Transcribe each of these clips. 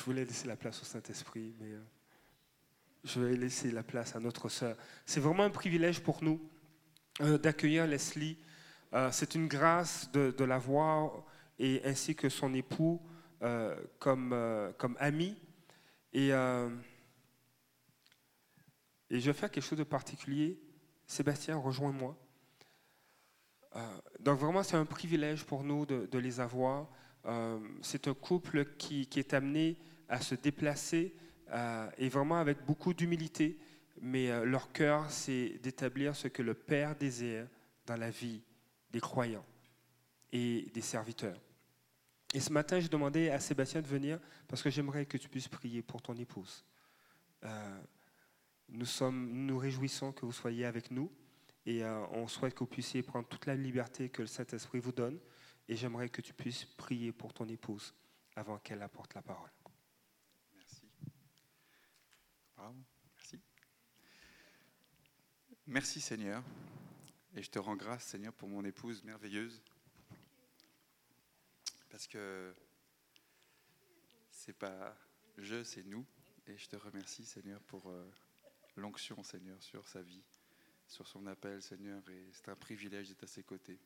Je voulais laisser la place au Saint-Esprit, mais euh, je vais laisser la place à notre sœur. C'est vraiment un privilège pour nous euh, d'accueillir Leslie. Euh, c'est une grâce de, de l'avoir et ainsi que son époux comme, comme ami. Et, je vais faire quelque chose de particulier. Sébastien, rejoins-moi. donc vraiment, c'est un privilège pour nous de les avoir. C'est un couple qui, est amené à se déplacer euh, et vraiment avec beaucoup d'humilité, mais euh, leur cœur, c'est d'établir ce que le Père désire dans la vie des croyants et des serviteurs. Et ce matin, j'ai demandé à Sébastien de venir parce que j'aimerais que tu puisses prier pour ton épouse. Euh, nous, sommes, nous réjouissons que vous soyez avec nous et on souhaite que vous puissiez prendre toute la liberté que le Saint-Esprit vous donne. Et j'aimerais que tu puisses prier pour ton épouse avant qu'elle apporte la parole. Merci. Merci Seigneur. Et je te rends grâce Seigneur pour mon épouse merveilleuse. Parce que c'est pas je, c'est nous. Et je te remercie Seigneur pour euh, l'onction Seigneur sur sa vie, sur son appel Seigneur. Et c'est un privilège d'être à ses côtés.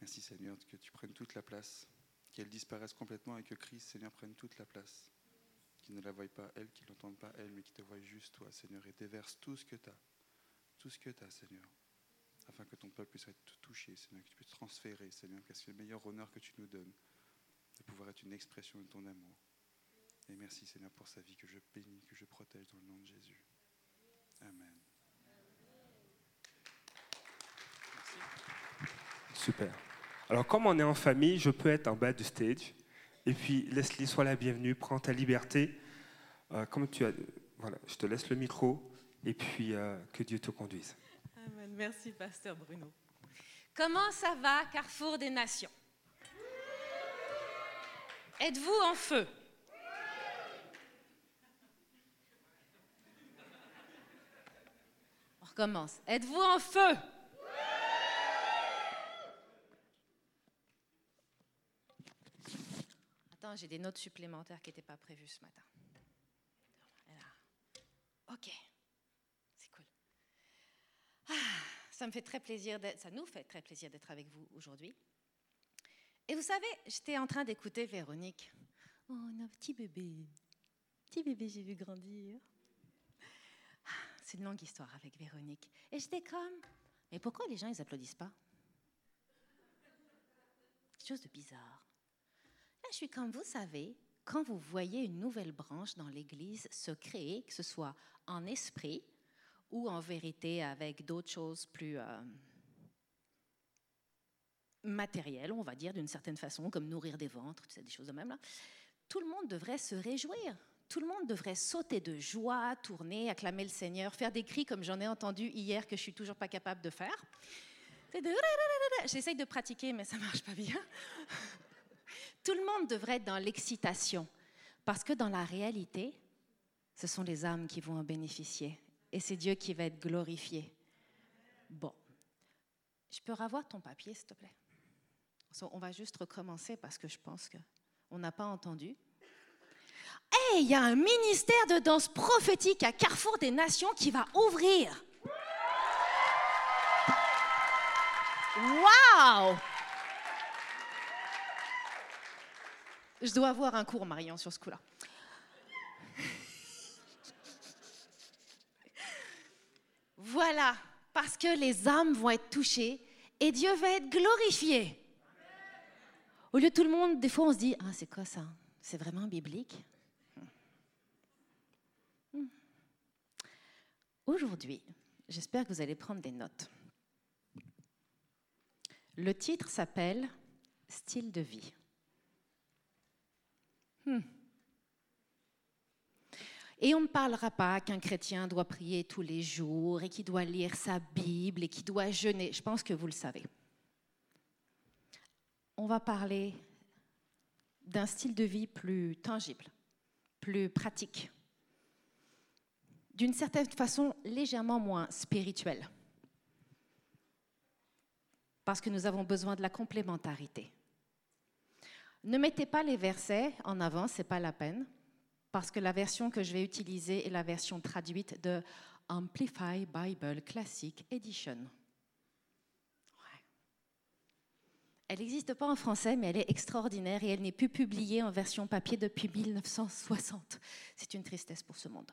Merci Seigneur que tu prennes toute la place, qu'elle disparaisse complètement et que Christ Seigneur prenne toute la place qui ne la voient pas elle, qui ne l'entendent pas elle, mais qui te voient juste toi, Seigneur, et déverse tout ce que tu as, tout ce que tu as, Seigneur, afin que ton peuple puisse être touché, Seigneur, que tu puisses transférer, Seigneur, car c'est le meilleur honneur que tu nous donnes, de pouvoir être une expression de ton amour. Et merci, Seigneur, pour sa vie que je bénis, que je protège dans le nom de Jésus. Amen. Super. Alors, comme on est en famille, je peux être en bas du stage. Et puis, Leslie, sois la bienvenue, prends ta liberté. Euh, comme tu as, voilà, je te laisse le micro et puis euh, que Dieu te conduise. Amen. Merci, Pasteur Bruno. Comment ça va, Carrefour des Nations? Êtes-vous en feu? On recommence. Êtes-vous en feu? J'ai des notes supplémentaires qui n'étaient pas prévues ce matin. Ok, c'est cool. Ah, ça me fait très plaisir, ça nous fait très plaisir d'être avec vous aujourd'hui. Et vous savez, j'étais en train d'écouter Véronique. Oh, un petit bébé. Petit bébé, j'ai vu grandir. Ah, c'est une longue histoire avec Véronique. Et j'étais comme, mais pourquoi les gens, ils applaudissent pas? Quelque chose de bizarre je suis comme vous savez, quand vous voyez une nouvelle branche dans l'Église se créer, que ce soit en esprit ou en vérité avec d'autres choses plus euh, matérielles, on va dire d'une certaine façon, comme nourrir des ventres, des choses de même là, tout le monde devrait se réjouir. Tout le monde devrait sauter de joie, tourner, acclamer le Seigneur, faire des cris comme j'en ai entendu hier que je suis toujours pas capable de faire. J'essaye de pratiquer, mais ça marche pas bien. Tout le monde devrait être dans l'excitation, parce que dans la réalité, ce sont les âmes qui vont en bénéficier, et c'est Dieu qui va être glorifié. Bon, je peux revoir ton papier, s'il te plaît? On va juste recommencer parce que je pense qu'on n'a pas entendu. Hey, il y a un ministère de danse prophétique à Carrefour des Nations qui va ouvrir. Wow! Je dois avoir un cours, Marion, sur ce coup-là. voilà, parce que les âmes vont être touchées et Dieu va être glorifié. Au lieu de tout le monde, des fois on se dit, ah c'est quoi ça? C'est vraiment biblique? Hmm. Aujourd'hui, j'espère que vous allez prendre des notes. Le titre s'appelle Style de vie. Hmm. Et on ne parlera pas qu'un chrétien doit prier tous les jours et qu'il doit lire sa Bible et qu'il doit jeûner. Je pense que vous le savez. On va parler d'un style de vie plus tangible, plus pratique, d'une certaine façon légèrement moins spirituel, parce que nous avons besoin de la complémentarité. Ne mettez pas les versets en avant, c'est pas la peine. parce que la version que je vais utiliser est la version traduite de Amplify Bible Classic Edition. Elle n'existe pas en français, mais elle est extraordinaire et elle n'est plus publiée en version papier depuis 1960. C'est une tristesse pour ce monde.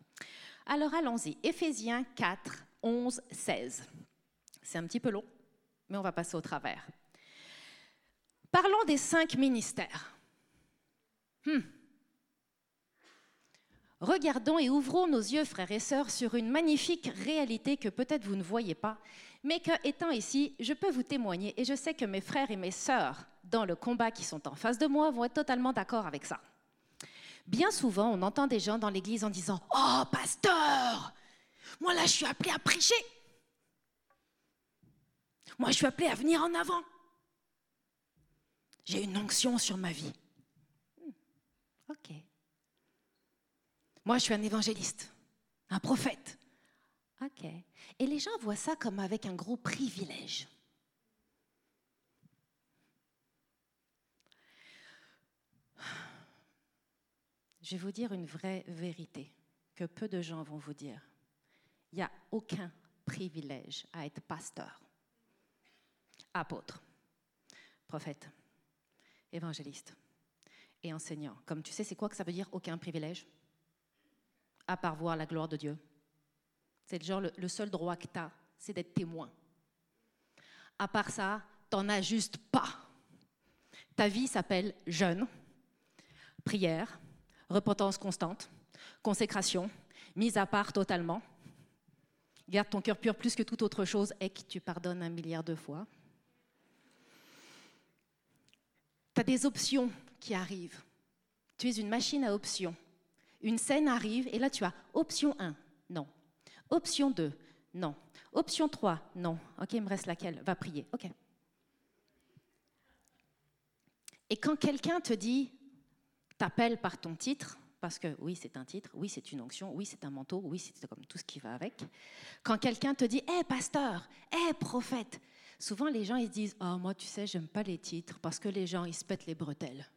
Alors allons-y. Éphésiens 4, 11, 16. C'est un petit peu long, mais on va passer au travers. Parlons des cinq ministères. Hmm. Regardons et ouvrons nos yeux, frères et sœurs, sur une magnifique réalité que peut-être vous ne voyez pas, mais que, étant ici, je peux vous témoigner et je sais que mes frères et mes sœurs dans le combat qui sont en face de moi vont être totalement d'accord avec ça. Bien souvent, on entend des gens dans l'église en disant Oh, pasteur, moi là, je suis appelé à prêcher. Moi, je suis appelé à venir en avant. J'ai une onction sur ma vie. Hmm, ok. Moi, je suis un évangéliste, un prophète. OK. Et les gens voient ça comme avec un gros privilège. Je vais vous dire une vraie vérité que peu de gens vont vous dire. Il n'y a aucun privilège à être pasteur, apôtre, prophète, évangéliste et enseignant. Comme tu sais, c'est quoi que ça veut dire aucun privilège à part voir la gloire de Dieu? C'est genre le, seul droit que tu as, c'est d'être témoin. À part ça, t'en as juste pas. Ta vie s'appelle jeûne, prière, repentance constante, consécration, mise à part totalement. Garde ton cœur pur plus que toute autre chose et que tu pardonnes un milliard de fois. Tu as des options qui arrivent. Tu es une machine à options une scène arrive et là tu as option 1, non. Option 2, non. Option 3, non. Ok, il me reste laquelle? Va prier. Ok. Et quand quelqu'un te dit, t'appelle par ton titre, parce que oui, c'est un titre, oui, c'est une onction, oui, c'est un manteau, oui, c'est comme tout ce qui va avec. Quand quelqu'un te dit, hé, pasteur, hé, prophète, souvent les gens ils disent, oh, moi, tu sais, j'aime pas les titres parce que les gens ils se pètent les bretelles.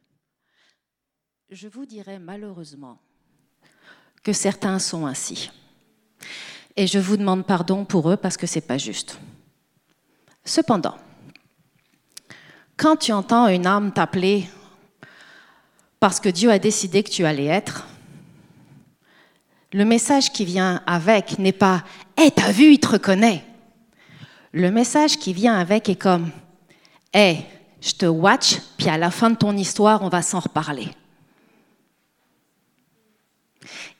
Je vous dirais malheureusement que certains sont ainsi. Et je vous demande pardon pour eux parce que ce n'est pas juste. Cependant, quand tu entends une âme t'appeler parce que Dieu a décidé que tu allais être, le message qui vient avec n'est pas Hé, hey, t'as vu, il te reconnaît. Le message qui vient avec est comme hey, je te watch, puis à la fin de ton histoire, on va s'en reparler.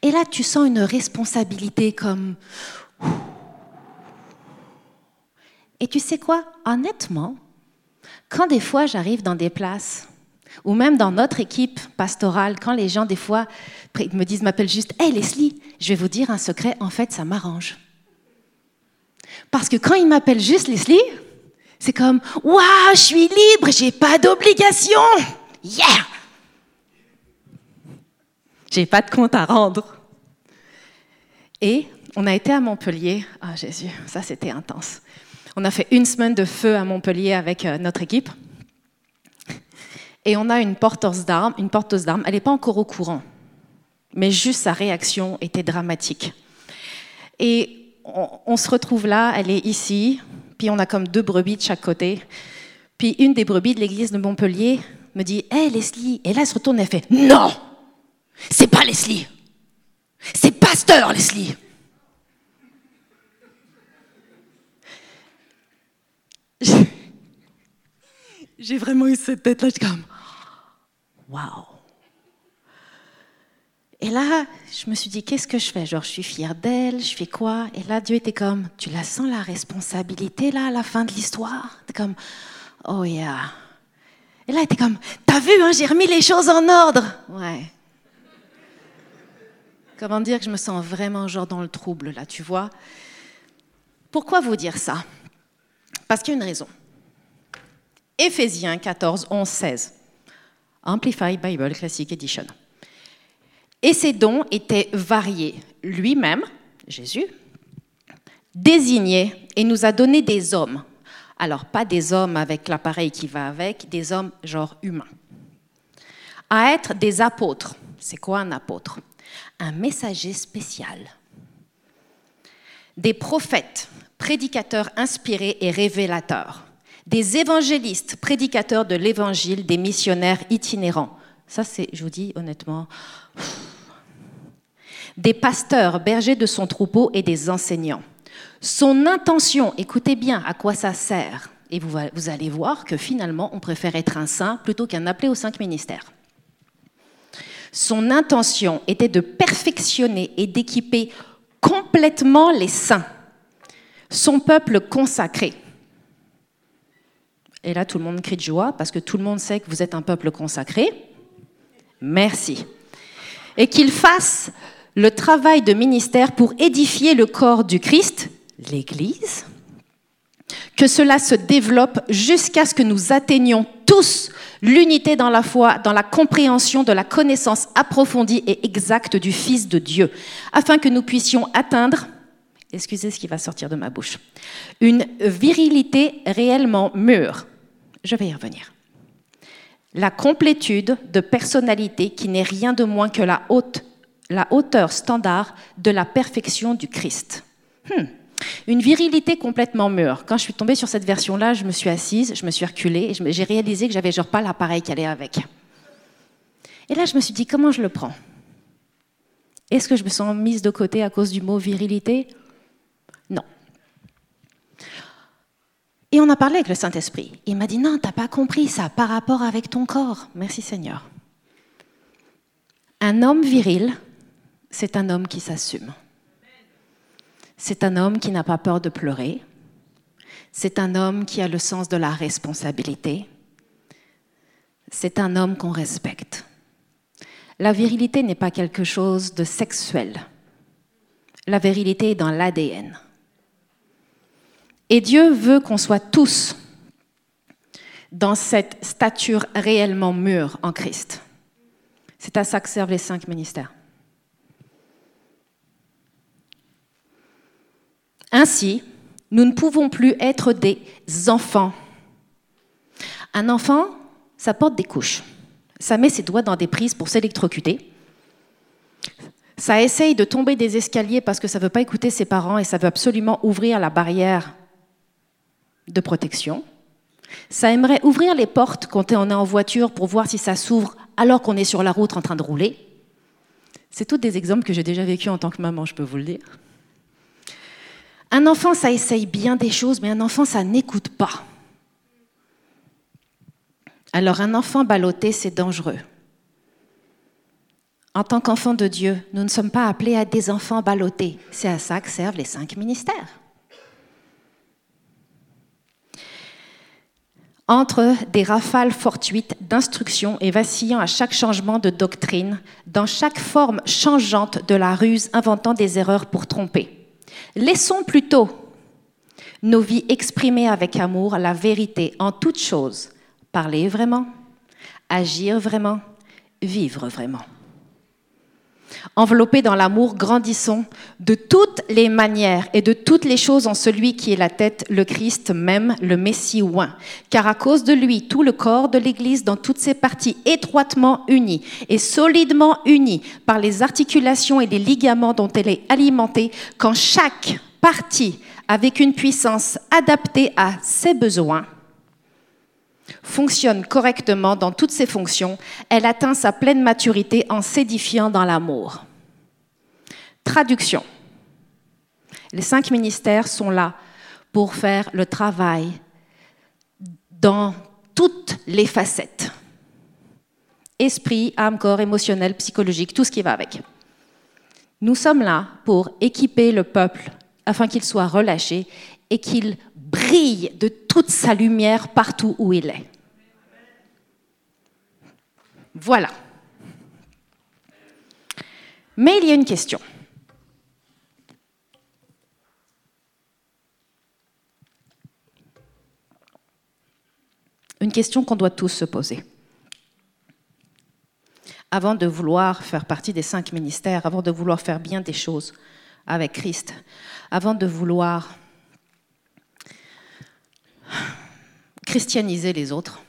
Et là, tu sens une responsabilité comme... Et tu sais quoi? Honnêtement, quand des fois j'arrive dans des places, ou même dans notre équipe pastorale, quand les gens des fois me disent, m'appellent juste, Hey Leslie, je vais vous dire un secret, en fait ça m'arrange. Parce que quand ils m'appellent juste Leslie, c'est comme, waouh, je suis libre, j'ai pas d'obligation. Yeah j'ai pas de compte à rendre. Et on a été à Montpellier. Ah Jésus, ça c'était intense. On a fait une semaine de feu à Montpellier avec euh, notre équipe. Et on a une porteuse d'armes. Une porteuse d'armes. Elle n'est pas encore au courant, mais juste sa réaction était dramatique. Et on, se retrouve là. Elle est ici. Puis on a comme deux brebis de chaque côté. Puis une des brebis de l'église de Montpellier me dit Hé Leslie. Et là, elle se retourne et elle fait Non c'est pas Leslie. C'est pasteur Leslie. J'ai vraiment eu cette tête-là, je comme, waouh. Et là, je me suis dit, qu'est-ce que je fais? Genre, je suis fière d'elle, je fais quoi? Et là, Dieu était comme, tu la sens la responsabilité là à la fin de l'histoire? T'es comme, oh yeah. Et là, elle était comme, t'as vu, hein, j'ai remis les choses en ordre. Ouais. Comment dire que je me sens vraiment genre dans le trouble là, tu vois? Pourquoi vous dire ça? Parce qu'il y a une raison. Éphésiens 14, 11, 16. Amplified Bible Classic Edition. Et ses dons étaient variés. Lui-même, Jésus, désigné et nous a donné des hommes. Alors, pas des hommes avec l'appareil qui va avec, des hommes genre humains. À être des apôtres. C'est quoi un apôtre? Un messager spécial, des prophètes, prédicateurs inspirés et révélateurs, des évangélistes, prédicateurs de l'évangile, des missionnaires itinérants. Ça, c'est, je vous dis honnêtement, des pasteurs, bergers de son troupeau et des enseignants. Son intention, écoutez bien à quoi ça sert, et vous, allez voir que finalement, on préfère être un saint plutôt qu'un appelé aux cinq ministères. Son intention était de perfectionner et d'équiper complètement les saints, son peuple consacré. Et là, tout le monde crie de joie parce que tout le monde sait que vous êtes un peuple consacré. Merci. Et qu'il fasse le travail de ministère pour édifier le corps du Christ, l'Église, que cela se développe jusqu'à ce que nous atteignions tous l'unité dans la foi, dans la compréhension de la connaissance approfondie et exacte du Fils de Dieu, afin que nous puissions atteindre, excusez ce qui va sortir de ma bouche, une virilité réellement mûre. Je vais y revenir. La complétude de personnalité qui n'est rien de moins que la, la hauteur standard de la perfection du Christ. Hmm. Une virilité complètement mûre. Quand je suis tombée sur cette version-là, je me suis assise, je me suis reculée j'ai réalisé que j'avais genre pas l'appareil qui allait avec. Et là, je me suis dit, comment je le prends? Est-ce que je me sens mise de côté à cause du mot virilité? Et on a parlé avec le Saint-Esprit. Il m'a dit, non, t'as pas compris ça par rapport avec ton corps. Merci Seigneur. Un homme viril, c'est un homme qui s'assume. C'est un homme qui n'a pas peur de pleurer. C'est un homme qui a le sens de la responsabilité. C'est un homme qu'on respecte. La virilité n'est pas quelque chose de sexuel. La virilité est dans l'ADN. Et Dieu veut qu'on soit tous dans cette stature réellement mûre en Christ. C'est à ça que servent les cinq ministères. Ainsi, nous ne pouvons plus être des enfants. Un enfant, ça porte des couches. Ça met ses doigts dans des prises pour s'électrocuter. Ça essaye de tomber des escaliers parce que ça ne veut pas écouter ses parents et ça veut absolument ouvrir la barrière de protection. Ça aimerait ouvrir les portes quand on est en voiture pour voir si ça s'ouvre alors qu'on est sur la route en train de rouler. C'est tous des exemples que j'ai déjà vécu en tant que maman, je peux vous le dire. Un enfant, ça essaye bien des choses, mais un enfant, ça n'écoute pas. Alors un enfant ballotté, c'est dangereux. En tant qu'enfant de Dieu, nous ne sommes pas appelés à des enfants ballottés. C'est à ça que servent les cinq ministères. Entre des rafales fortuites d'instructions et vacillant à chaque changement de doctrine, dans chaque forme changeante de la ruse, inventant des erreurs pour tromper. Laissons plutôt nos vies exprimer avec amour la vérité en toutes choses, parler vraiment, agir vraiment, vivre vraiment. Enveloppés dans l'amour, grandissons de toutes les manières et de toutes les choses en celui qui est la tête, le Christ même, le Messie oint. Car à cause de lui, tout le corps de l'Église, dans toutes ses parties étroitement unies et solidement unies par les articulations et les ligaments dont elle est alimentée, quand chaque partie, avec une puissance adaptée à ses besoins, fonctionne correctement dans toutes ses fonctions, elle atteint sa pleine maturité en s'édifiant dans l'amour. Traduction. Les cinq ministères sont là pour faire le travail dans toutes les facettes. Esprit, âme, corps, émotionnel, psychologique, tout ce qui va avec. Nous sommes là pour équiper le peuple afin qu'il soit relâché et qu'il brille de toute sa lumière partout où il est. Voilà. Mais il y a une question. Une question qu'on doit tous se poser. Avant de vouloir faire partie des cinq ministères, avant de vouloir faire bien des choses avec Christ, avant de vouloir christianiser les autres,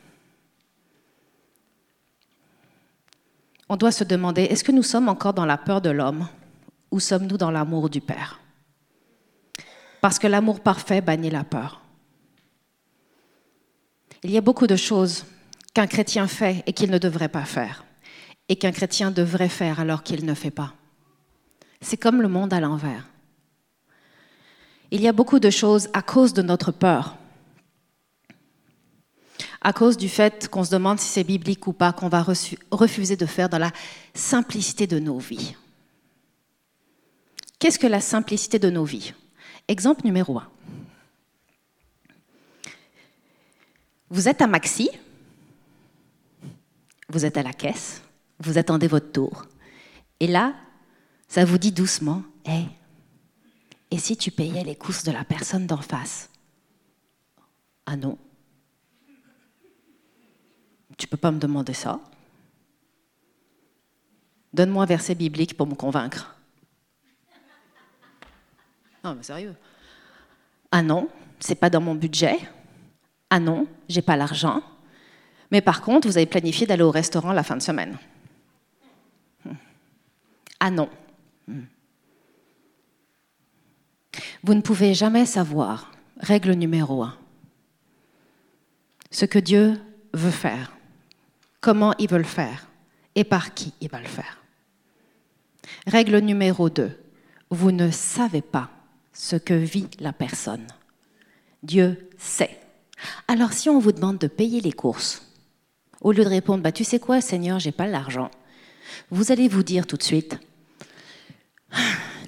on doit se demander, est-ce que nous sommes encore dans la peur de l'homme ou sommes-nous dans l'amour du Père? Parce que l'amour parfait bannit la peur. Il y a beaucoup de choses qu'un chrétien fait et qu'il ne devrait pas faire, et qu'un chrétien devrait faire alors qu'il ne fait pas. C'est comme le monde à l'envers. Il y a beaucoup de choses à cause de notre peur à cause du fait qu'on se demande si c'est biblique ou pas, qu'on va refuser de faire dans la simplicité de nos vies. Qu'est-ce que la simplicité de nos vies? Exemple numéro un. Vous êtes à Maxi, vous êtes à la caisse, vous attendez votre tour, et là, ça vous dit doucement, hé, et si tu payais les courses de la personne d'en face? Ah non, tu peux pas me demander ça. Donne-moi un verset biblique pour me convaincre. Non, mais sérieux. Ah non, c'est pas dans mon budget. Ah non, j'ai pas l'argent. Mais par contre, vous avez planifié d'aller au restaurant la fin de semaine. Hmm. Ah non. Hmm. Vous ne pouvez jamais savoir, règle numéro un, ce que Dieu veut faire comment il veut le faire et par qui il va le faire. Règle numéro 2. Vous ne savez pas ce que vit la personne. Dieu sait. Alors si on vous demande de payer les courses, au lieu de répondre bah, Tu sais quoi, Seigneur, j'ai pas l'argent, vous allez vous dire tout de suite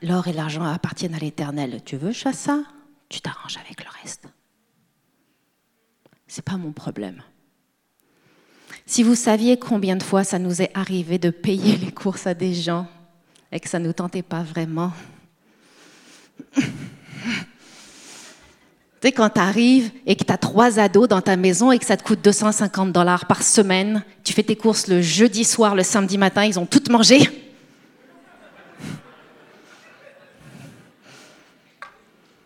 L'or et l'argent appartiennent à l'éternel. Tu veux ça? Tu t'arranges avec le reste. C'est pas mon problème. Si vous saviez combien de fois ça nous est arrivé de payer les courses à des gens et que ça ne nous tentait pas vraiment. tu sais, quand tu arrives et que tu as trois ados dans ta maison et que ça te coûte 250 dollars par semaine, tu fais tes courses le jeudi soir, le samedi matin, ils ont toutes mangé.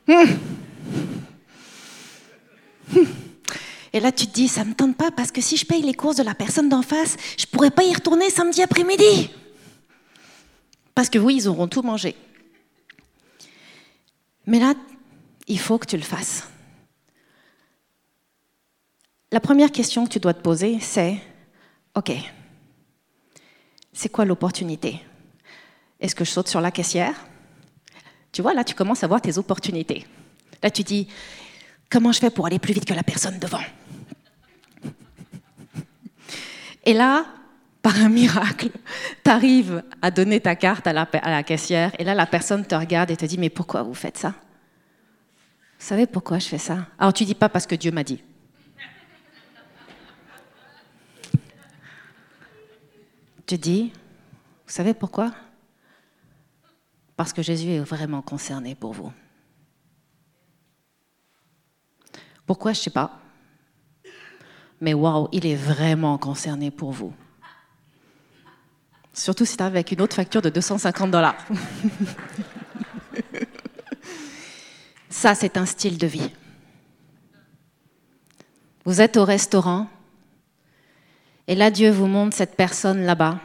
Hum. Et là, tu te dis, ça ne me tente pas parce que si je paye les courses de la personne d'en face, je ne pourrais pas y retourner samedi après-midi. Parce que oui, ils auront tout mangé. Mais là, il faut que tu le fasses. La première question que tu dois te poser, c'est, OK, c'est quoi l'opportunité? Est-ce que je saute sur la caissière? Tu vois, là, tu commences à voir tes opportunités. Là, tu dis, comment je fais pour aller plus vite que la personne devant? Et là, par un miracle, tu arrives à donner ta carte à la, caissière, et là, la personne te regarde et te dit, mais pourquoi vous faites ça? Vous savez pourquoi je fais ça? Alors tu dis pas parce que Dieu m'a dit. Tu dis, vous savez pourquoi? Parce que Jésus est vraiment concerné pour vous. Pourquoi? Je ne sais pas mais waouh, il est vraiment concerné pour vous. Surtout si tu avec une autre facture de 250 dollars. Ça, c'est un style de vie. Vous êtes au restaurant et là, Dieu vous montre cette personne là-bas.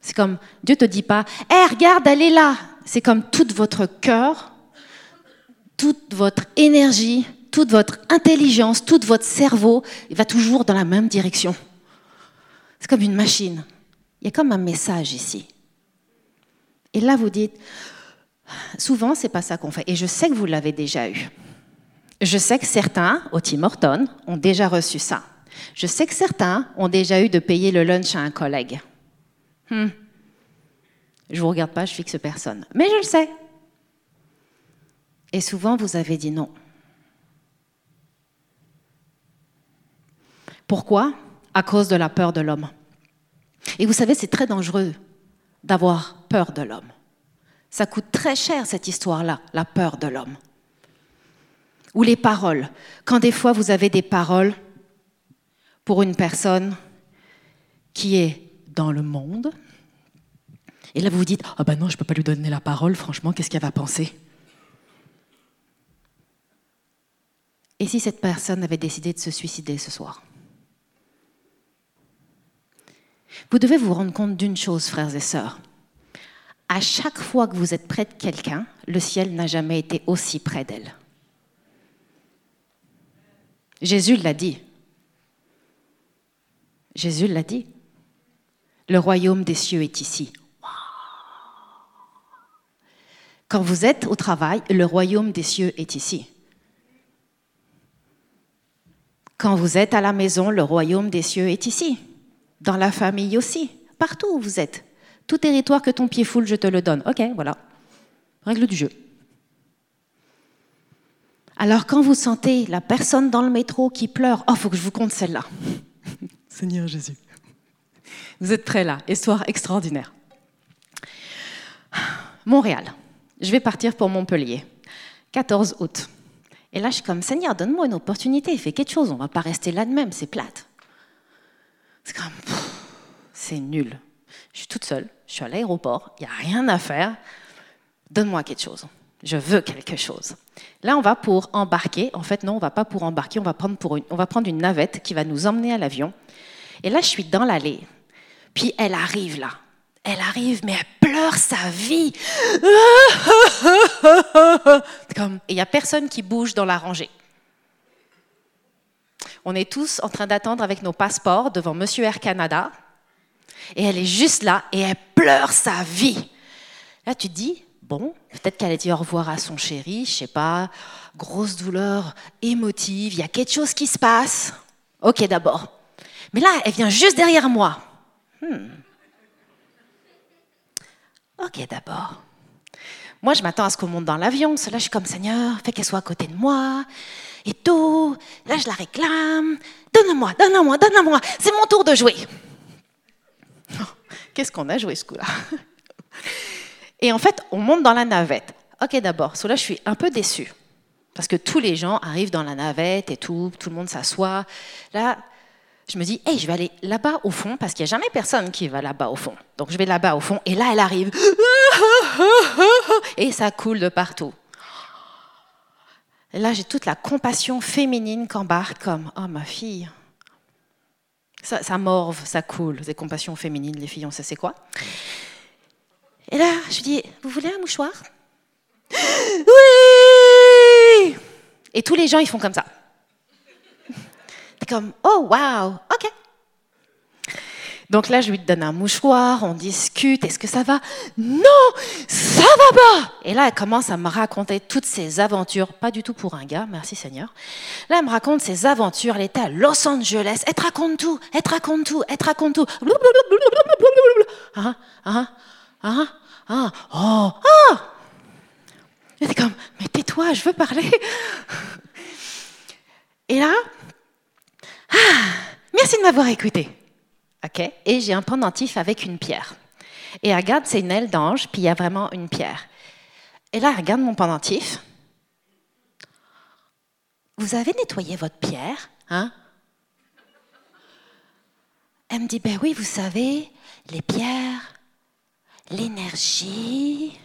C'est comme, Dieu te dit pas, hé, regarde, elle est là. C'est comme tout votre cœur, toute votre énergie, toute votre intelligence, tout votre cerveau va toujours dans la même direction. C'est comme une machine. Il y a comme un message ici. Et là, vous dites, souvent, c'est pas ça qu'on fait. Et je sais que vous l'avez déjà eu. Je sais que certains, au Tim Horton, ont déjà reçu ça. Je sais que certains ont déjà eu de payer le lunch à un collègue. Hmm. Je vous regarde pas, je fixe personne. Mais je le sais. Et souvent, vous avez dit non. Pourquoi? À cause de la peur de l'homme. Et vous savez, c'est très dangereux d'avoir peur de l'homme. Ça coûte très cher cette histoire-là, la peur de l'homme. Ou les paroles. Quand des fois vous avez des paroles pour une personne qui est dans le monde, et là vous vous dites Ah ben non, je ne peux pas lui donner la parole, franchement, qu'est-ce qu'elle va penser? Et si cette personne avait décidé de se suicider ce soir? Vous devez vous rendre compte d'une chose, frères et sœurs. À chaque fois que vous êtes près de quelqu'un, le ciel n'a jamais été aussi près d'elle. Jésus l'a dit. Jésus l'a dit. Le royaume des cieux est ici. Quand vous êtes au travail, le royaume des cieux est ici. Quand vous êtes à la maison, le royaume des cieux est ici. Dans la famille aussi, partout où vous êtes. Tout territoire que ton pied foule, je te le donne. Ok, voilà. Règle du jeu. Alors quand vous sentez la personne dans le métro qui pleure, oh, faut que je vous conte celle-là. Seigneur Jésus. Vous êtes prêts là Histoire extraordinaire. Montréal. Je vais partir pour Montpellier. 14 août. Et là, je suis comme, Seigneur, donne-moi une opportunité, fais quelque chose, on ne va pas rester là de même, c'est plate. C'est nul. Je suis toute seule, je suis à l'aéroport, il n'y a rien à faire. Donne-moi quelque chose. Je veux quelque chose. Là, on va pour embarquer. En fait, non, on va pas pour embarquer. On va prendre, une, on va prendre une navette qui va nous emmener à l'avion. Et là, je suis dans l'allée. Puis elle arrive là. Elle arrive, mais elle pleure sa vie. Comme, il n'y a personne qui bouge dans la rangée. On est tous en train d'attendre avec nos passeports devant Monsieur Air Canada. Et elle est juste là et elle pleure sa vie. Là, tu te dis, bon, peut-être qu'elle a dit au revoir à son chéri, je sais pas, grosse douleur émotive, il y a quelque chose qui se passe. Ok, d'abord. Mais là, elle vient juste derrière moi. Hmm. Ok, d'abord. Moi, je m'attends à ce qu'on monte dans l'avion. Cela, je suis comme Seigneur, fais qu'elle soit à côté de moi. Et tout. Là, je la réclame. Donne-moi, donne-moi, donne-moi. C'est mon tour de jouer. Qu'est-ce qu'on a joué ce coup-là Et en fait, on monte dans la navette. Ok, d'abord. Cela, je suis un peu déçue. Parce que tous les gens arrivent dans la navette et tout, tout le monde s'assoit. Là, je me dis, hey, je vais aller là-bas au fond, parce qu'il n'y a jamais personne qui va là-bas au fond. Donc je vais là-bas au fond, et là, elle arrive. Et ça coule de partout. Là, j'ai toute la compassion féminine qu'embarque comme, oh ma fille. Ça, morve, ça coule, des compassions féminines, les filles, on sait c'est quoi. Et là, je dis, vous voulez un mouchoir? Oui Et tous les gens, ils font comme ça. comme, oh wow, ok. Donc là, je lui donne un mouchoir, on discute, est-ce que ça va? Non, ça va pas Et là, elle commence à me raconter toutes ses aventures, pas du tout pour un gars, merci Seigneur. Là, elle me raconte ses aventures, elle était à Los Angeles, elle te raconte tout, elle te raconte tout, elle te raconte tout. Ah, ah, ah, ah, oh, ah était comme, mais tais-toi, je veux parler. Et là, ah, merci de m'avoir écouté. Et j'ai un pendentif avec une pierre. Et regarde, c'est une aile d'ange, puis il y a vraiment une pierre. Et là, regarde mon pendentif. Vous avez nettoyé votre pierre, hein? Elle me dit, ben oui, vous savez, les pierres, l'énergie.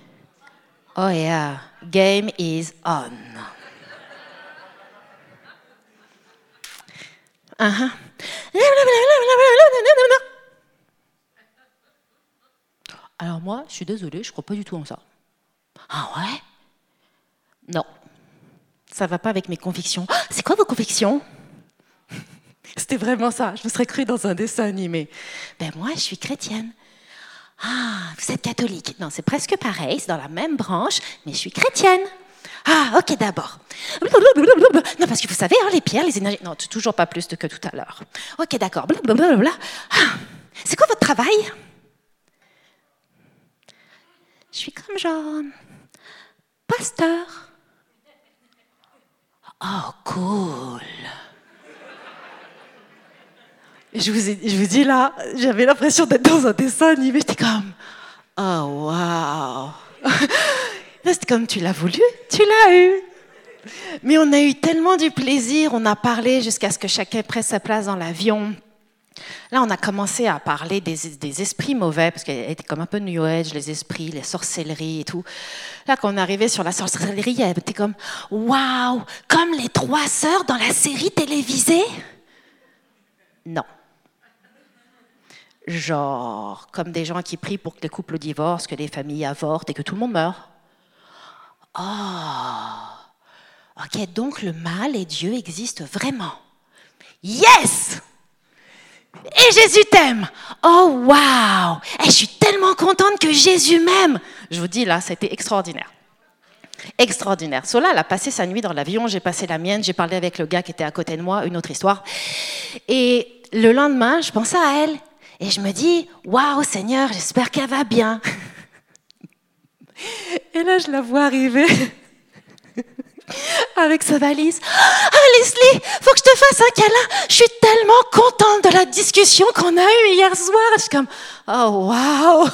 Oh yeah, game is on. Uh-huh. Alors moi, je suis désolée, je crois pas du tout en ça. Ah ouais? Non. Ça va pas avec mes convictions. Ah, c'est quoi vos convictions? C'était vraiment ça. Je me serais cru dans un dessin animé. Ben moi, je suis chrétienne. Ah, vous êtes catholique. Non, c'est presque pareil, c'est dans la même branche, mais je suis chrétienne. Ah, ok, d'abord. Non, parce que vous savez, hein, les pierres, les énergies. Non, toujours pas plus que tout à l'heure. Ok, d'accord. Ah, c'est quoi votre travail? Je suis comme genre. Pasteur. Oh, cool. Je vous, je vous dis là, j'avais l'impression d'être dans un dessin animé. J'étais comme, oh, wow. C'est comme tu l'as voulu, tu l'as eu. Mais on a eu tellement du plaisir, on a parlé jusqu'à ce que chacun prenne sa place dans l'avion. Là, on a commencé à parler des, esprits mauvais, parce qu'elle était comme un peu New Age, les esprits, les sorcelleries et tout. Là, quand on arrivé sur la sorcellerie, elle était comme Waouh, comme les trois sœurs dans la série télévisée? Non. Genre, comme des gens qui prient pour que les couples divorcent, que les familles avortent et que tout le monde meurt. Oh, ok, donc le mal et Dieu existent vraiment. Yes! Et Jésus t'aime. Oh waouh! Et je suis tellement contente que Jésus m'aime. Je vous dis là, c'était extraordinaire. Extraordinaire. Sola, elle a passé sa nuit dans l'avion, j'ai passé la mienne, j'ai parlé avec le gars qui était à côté de moi, une autre histoire. Et le lendemain, je pensais à elle et je me dis, waouh Seigneur, j'espère qu'elle va bien. Et là, je la vois arriver avec sa valise. Ah, Leslie, faut que je te fasse un câlin. Je suis tellement contente de la discussion qu'on a eue hier soir. Je suis comme, oh, waouh.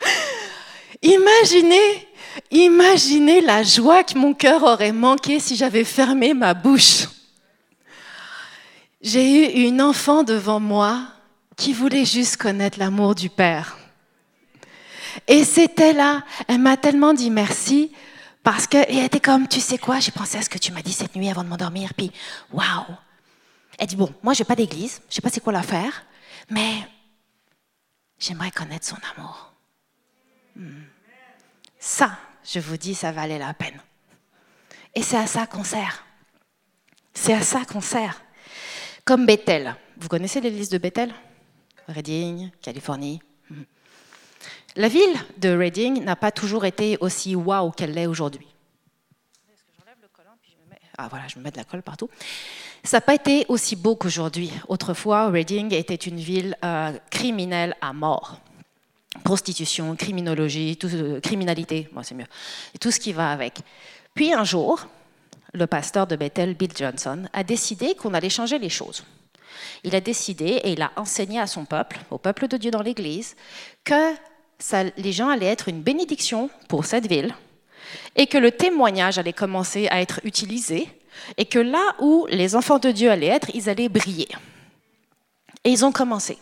Imaginez, imaginez la joie que mon cœur aurait manqué si j'avais fermé ma bouche. J'ai eu une enfant devant moi qui voulait juste connaître l'amour du Père. Et c'était là, elle m'a tellement dit merci parce qu'elle était comme, tu sais quoi, j'ai pensé à ce que tu m'as dit cette nuit avant de m'endormir, puis waouh. Elle dit, bon, moi je n'ai pas d'église, je sais pas c'est quoi l'affaire, mais j'aimerais connaître son amour. Hmm. Ça, je vous dis, ça valait la peine. Et c'est à ça qu'on sert. C'est à ça qu'on sert. Comme Bethel. Vous connaissez l'église de Bethel? Reading, Californie. La ville de Reading n'a pas toujours été aussi waouh qu'elle l'est aujourd'hui. Ah voilà, je me mets de la colle partout. Ça n'a pas été aussi beau qu'aujourd'hui. Autrefois, Reading était une ville euh, criminelle à mort prostitution, criminologie, tout, euh, criminalité, moi c'est mieux, tout ce qui va avec. Puis un jour, le pasteur de Bethel, Bill Johnson, a décidé qu'on allait changer les choses. Il a décidé et il a enseigné à son peuple, au peuple de Dieu dans l'Église, que les gens allaient être une bénédiction pour cette ville et que le témoignage allait commencer à être utilisé et que là où les enfants de Dieu allaient être, ils allaient briller. Et ils ont commencé.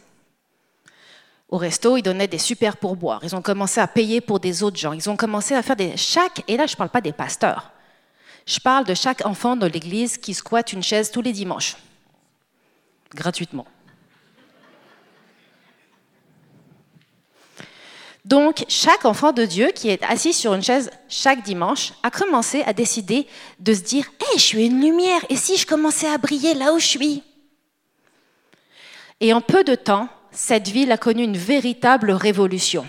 Au resto, ils donnaient des super pourboires. Ils ont commencé à payer pour des autres gens. Ils ont commencé à faire des... Chaque... Et là, je ne parle pas des pasteurs. Je parle de chaque enfant de l'église qui squatte une chaise tous les dimanches. Gratuitement. Donc, chaque enfant de Dieu qui est assis sur une chaise chaque dimanche a commencé à décider de se dire Hé, je suis une lumière, et si je commençais à briller là où je suis? Et en peu de temps, cette ville a connu une véritable révolution.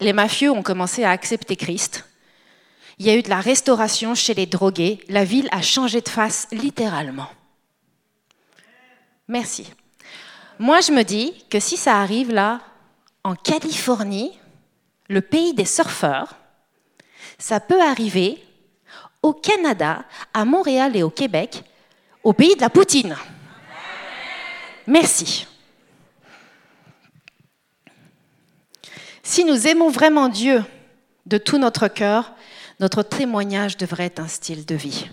Les mafieux ont commencé à accepter Christ. Il y a eu de la restauration chez les drogués. La ville a changé de face littéralement. Merci. Moi, je me dis que si ça arrive là, en Californie, le pays des surfeurs, ça peut arriver au Canada, à Montréal et au Québec, au pays de la poutine. Merci. Si nous aimons vraiment Dieu de tout notre cœur, notre témoignage devrait être un style de vie.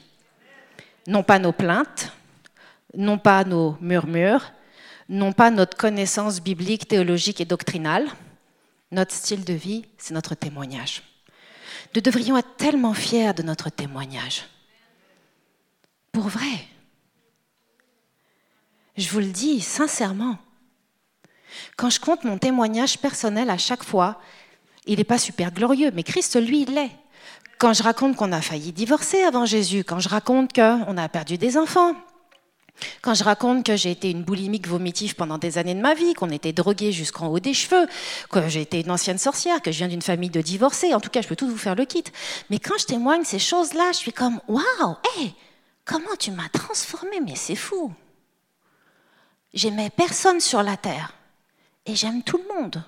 Non pas nos plaintes, non pas nos murmures, non pas notre connaissance biblique, théologique et doctrinale. Notre style de vie, c'est notre témoignage. Nous devrions être tellement fiers de notre témoignage. Pour vrai. Je vous le dis sincèrement. Quand je compte mon témoignage personnel à chaque fois, il n'est pas super glorieux, mais Christ, lui, il l'est. Quand je raconte qu'on a failli divorcer avant Jésus, quand je raconte qu'on a perdu des enfants, quand je raconte que j'ai été une boulimique vomitive pendant des années de ma vie, qu'on était drogué jusqu'en haut des cheveux, que j'ai été une ancienne sorcière, que je viens d'une famille de divorcés, en tout cas, je peux tout vous faire le kit. Mais quand je témoigne ces choses-là, je suis comme Waouh, hé, comment tu m'as transformé Mais c'est fou. J'aimais personne sur la terre et j'aime tout le monde.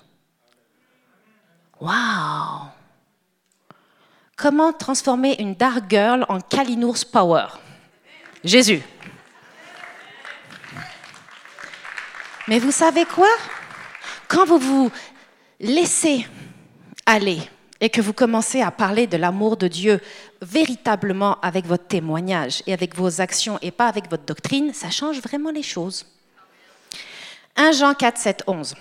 Waouh Comment transformer une dark girl en Kalinours Power? Jésus. Mais vous savez quoi? Quand vous vous laissez aller et que vous commencez à parler de l'amour de Dieu véritablement avec votre témoignage et avec vos actions et pas avec votre doctrine, ça change vraiment les choses. 1 Jean 4, 7, 11.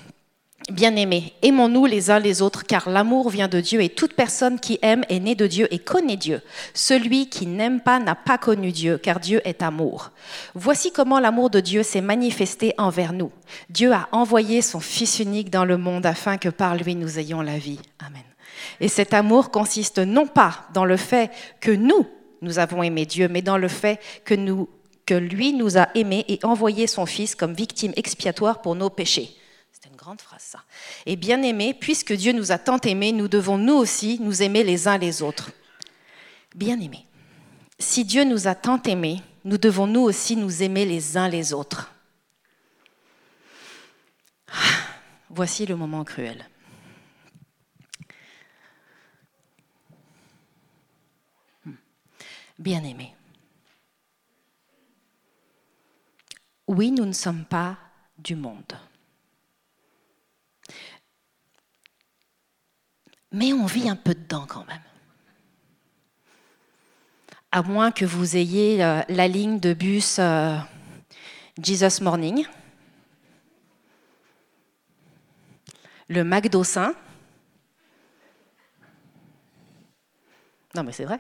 Bien-aimés, aimons-nous les uns les autres, car l'amour vient de Dieu et toute personne qui aime est née de Dieu et connaît Dieu. Celui qui n'aime pas n'a pas connu Dieu, car Dieu est amour. Voici comment l'amour de Dieu s'est manifesté envers nous. Dieu a envoyé son Fils unique dans le monde afin que par lui nous ayons la vie. Amen. Et cet amour consiste non pas dans le fait que nous, nous avons aimé Dieu, mais dans le fait que, que lui nous a aimés et envoyé son Fils comme victime expiatoire pour nos péchés Et bien aimé, puisque Dieu nous a tant aimés, nous devons nous aussi nous aimer les uns les autres. Bien aimé, si Dieu nous a tant aimés, nous devons nous aussi nous aimer les uns les autres. Voici le moment cruel. Bien aimé. Oui, nous ne sommes pas du monde. Mais on vit un peu dedans quand même. À moins que vous ayez euh, la ligne de bus euh, Jesus Morning, le McDo Saint. Non, mais c'est vrai.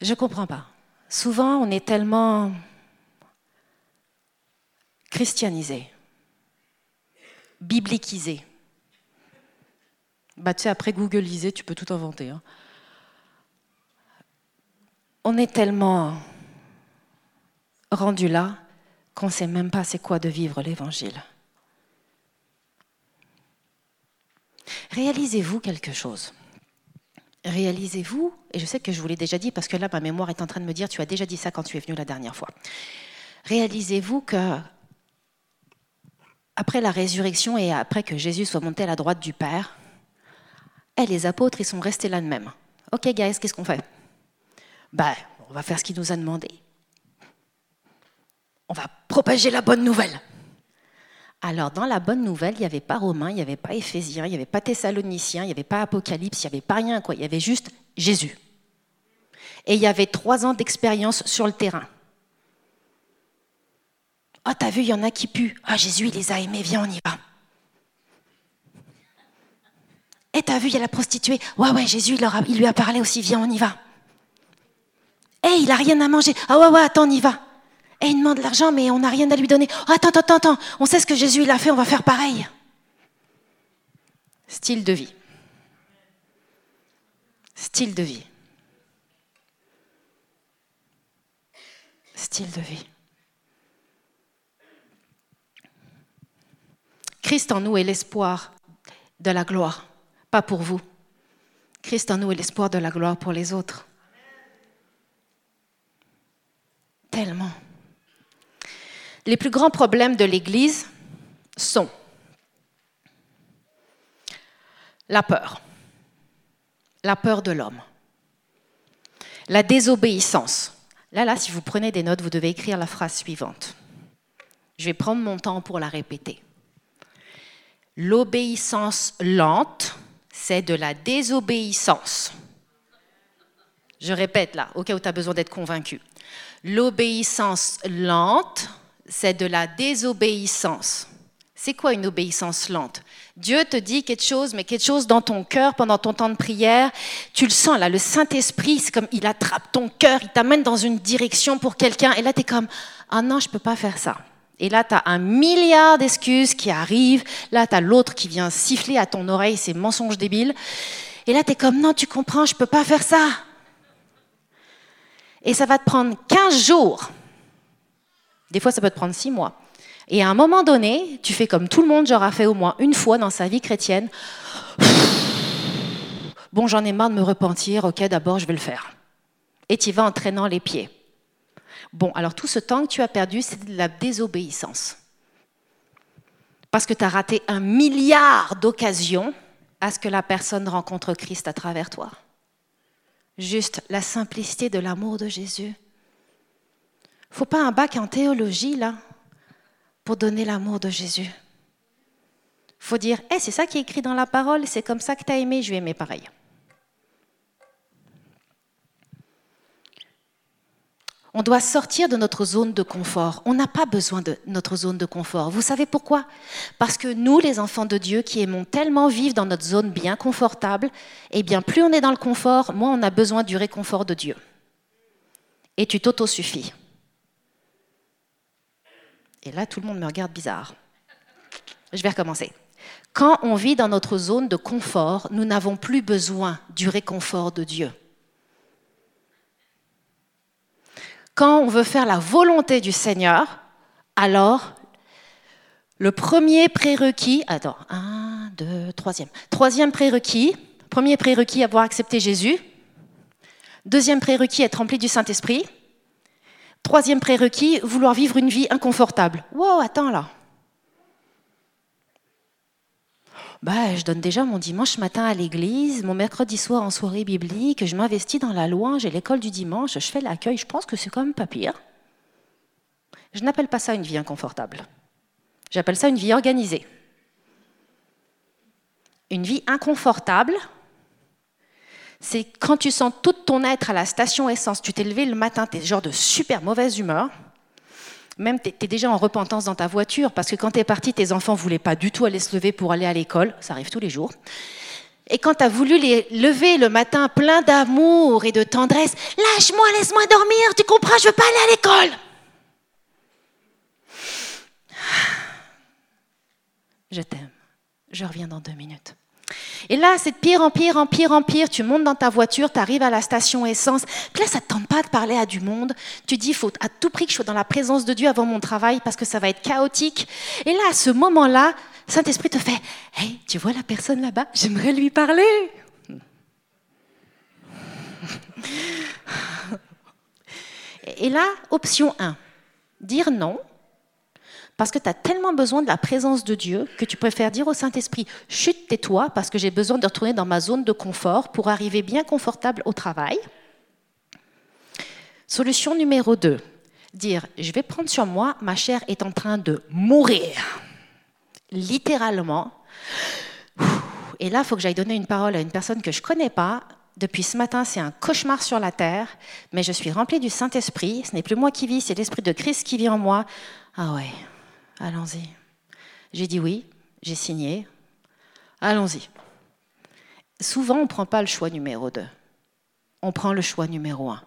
Je ne comprends pas. Souvent, on est tellement christianisé, bibliquisé bah, tu sais, après Googleiser, tu peux tout inventer. Hein. On est tellement rendu là qu'on ne sait même pas c'est quoi de vivre l'évangile. Réalisez-vous quelque chose. Réalisez-vous, et je sais que je vous l'ai déjà dit parce que là ma mémoire est en train de me dire tu as déjà dit ça quand tu es venu la dernière fois. Réalisez-vous que après la résurrection et après que Jésus soit monté à la droite du Père, eh, les apôtres, ils sont restés là de même. Ok, guys, qu'est-ce qu'on fait? Ben, on va faire ce qu'il nous a demandé. On va propager la bonne nouvelle. Alors, dans la bonne nouvelle, il n'y avait pas Romain, il n'y avait pas Éphésiens, il n'y avait pas Thessaloniciens, il n'y avait pas Apocalypse, il n'y avait pas rien, quoi. Il y avait juste Jésus. Et il y avait trois ans d'expérience sur le terrain. Ah, t'as vu, il y en a qui puent. Ah, Jésus, il les a aimés, viens, on y va. Et eh, t'as vu, il y a la prostituée. Ouais, ouais, Jésus, il, lui a parlé aussi, viens, on y va. Eh, il a rien à manger. Ah ouais, ouais, attends, on y va. Eh, il demande de l'argent, mais on n'a rien à lui donner. Oh, attends, attends, attends, on sait ce que Jésus a fait, on va faire pareil. Style de vie. Style de vie. Style de vie. Christ en nous est l'espoir de la gloire pas pour vous. Christ en nous est l'espoir de la gloire pour les autres. Tellement. Les plus grands problèmes de l'Église sont la peur, la peur de l'homme, la désobéissance. Là, là, si vous prenez des notes, vous devez écrire la phrase suivante. Je vais prendre mon temps pour la répéter. L'obéissance lente c'est de la désobéissance. Je répète là, au cas où tu as besoin d'être convaincu. L'obéissance lente, c'est de la désobéissance. C'est quoi une obéissance lente? Dieu te dit quelque chose, mais quelque chose dans ton cœur pendant ton temps de prière. Tu le sens là, le Saint-Esprit, c'est comme il attrape ton cœur, il t'amène dans une direction pour quelqu'un. Et là, tu es comme, ah non, je ne peux pas faire ça. Et là, tu as un milliard d'excuses qui arrivent. Là, tu as l'autre qui vient siffler à ton oreille ces mensonges débiles. Et là, tu es comme, non, tu comprends, je ne peux pas faire ça. Et ça va te prendre 15 jours. Des fois, ça peut te prendre 6 mois. Et à un moment donné, tu fais comme tout le monde, genre fait au moins une fois dans sa vie chrétienne. Bon, j'en ai marre de me repentir, ok, d'abord je vais le faire. Et tu vas en traînant les pieds. Bon, alors tout ce temps que tu as perdu, c'est de la désobéissance. Parce que tu as raté un milliard d'occasions à ce que la personne rencontre Christ à travers toi. Juste la simplicité de l'amour de Jésus. Faut pas un bac en théologie, là, pour donner l'amour de Jésus. faut dire, hey, c'est ça qui est écrit dans la parole, c'est comme ça que tu as aimé, je vais aimer pareil. On doit sortir de notre zone de confort. On n'a pas besoin de notre zone de confort. Vous savez pourquoi? Parce que nous, les enfants de Dieu, qui aimons tellement vivre dans notre zone bien confortable, eh bien, plus on est dans le confort, moins on a besoin du réconfort de Dieu. Et tu t'auto-suffis. Et là, tout le monde me regarde bizarre. Je vais recommencer. Quand on vit dans notre zone de confort, nous n'avons plus besoin du réconfort de Dieu. Quand on veut faire la volonté du Seigneur, alors le premier prérequis, attends, un, deux, troisième. Troisième prérequis, premier prérequis, avoir accepté Jésus. Deuxième prérequis, être rempli du Saint-Esprit. Troisième prérequis, vouloir vivre une vie inconfortable. Wow, attends là. Bah, je donne déjà mon dimanche matin à l'église, mon mercredi soir en soirée biblique, je m'investis dans la louange j'ai l'école du dimanche, je fais l'accueil, je pense que c'est quand même pas pire. Je n'appelle pas ça une vie inconfortable. J'appelle ça une vie organisée. Une vie inconfortable, c'est quand tu sens tout ton être à la station essence, tu t'es levé le matin, tu es genre de super mauvaise humeur, même tu es, déjà en repentance dans ta voiture, parce que quand tu es parti, tes enfants voulaient pas du tout aller se lever pour aller à l'école, ça arrive tous les jours. Et quand tu as voulu les lever le matin plein d'amour et de tendresse, lâche-moi, laisse-moi dormir, tu comprends, je veux pas aller à l'école. Je t'aime, je reviens dans deux minutes. Et là, c'est de pire en pire, en pire, en pire. Tu montes dans ta voiture, tu arrives à la station essence. Puis là, ça ne te tente pas de parler à du monde. Tu dis, il faut à tout prix que je sois dans la présence de Dieu avant mon travail parce que ça va être chaotique. Et là, à ce moment-là, Saint-Esprit te fait, hey, tu vois la personne là-bas? J'aimerais lui parler. Et là, option 1, dire non parce que tu as tellement besoin de la présence de Dieu que tu préfères dire au Saint-Esprit, chute, tais-toi, parce que j'ai besoin de retourner dans ma zone de confort pour arriver bien confortable au travail. Solution numéro 2, dire, je vais prendre sur moi, ma chair est en train de mourir, littéralement. Et là, il faut que j'aille donner une parole à une personne que je ne connais pas. Depuis ce matin, c'est un cauchemar sur la terre, mais je suis remplie du Saint-Esprit. Ce n'est plus moi qui vis, c'est l'Esprit de Christ qui vit en moi. Ah ouais, Allons-y. J'ai dit oui, j'ai signé. Allons-y. Souvent, on ne prend pas le choix numéro 2. On prend le choix numéro 1.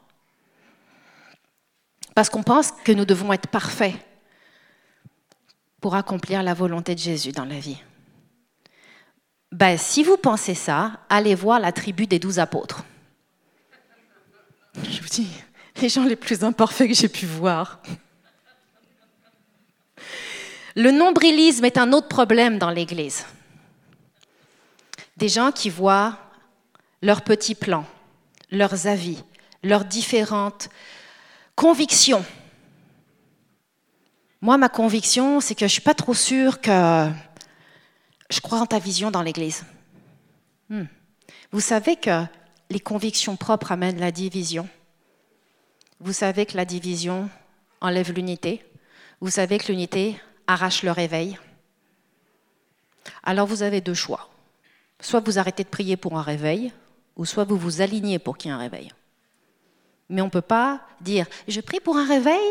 Parce qu'on pense que nous devons être parfaits pour accomplir la volonté de Jésus dans la vie. Ben, si vous pensez ça, allez voir la tribu des douze apôtres. Je vous dis, les gens les plus imparfaits que j'ai pu voir. Le nombrilisme est un autre problème dans l'Église. Des gens qui voient leurs petits plans, leurs avis, leurs différentes convictions. Moi, ma conviction, c'est que je ne suis pas trop sûre que je crois en ta vision dans l'Église. Hmm. Vous savez que les convictions propres amènent la division. Vous savez que la division enlève l'unité. Vous savez que l'unité arrache le réveil. Alors vous avez deux choix. Soit vous arrêtez de prier pour un réveil, ou soit vous vous alignez pour qu'il y ait un réveil. Mais on ne peut pas dire je prie pour un réveil,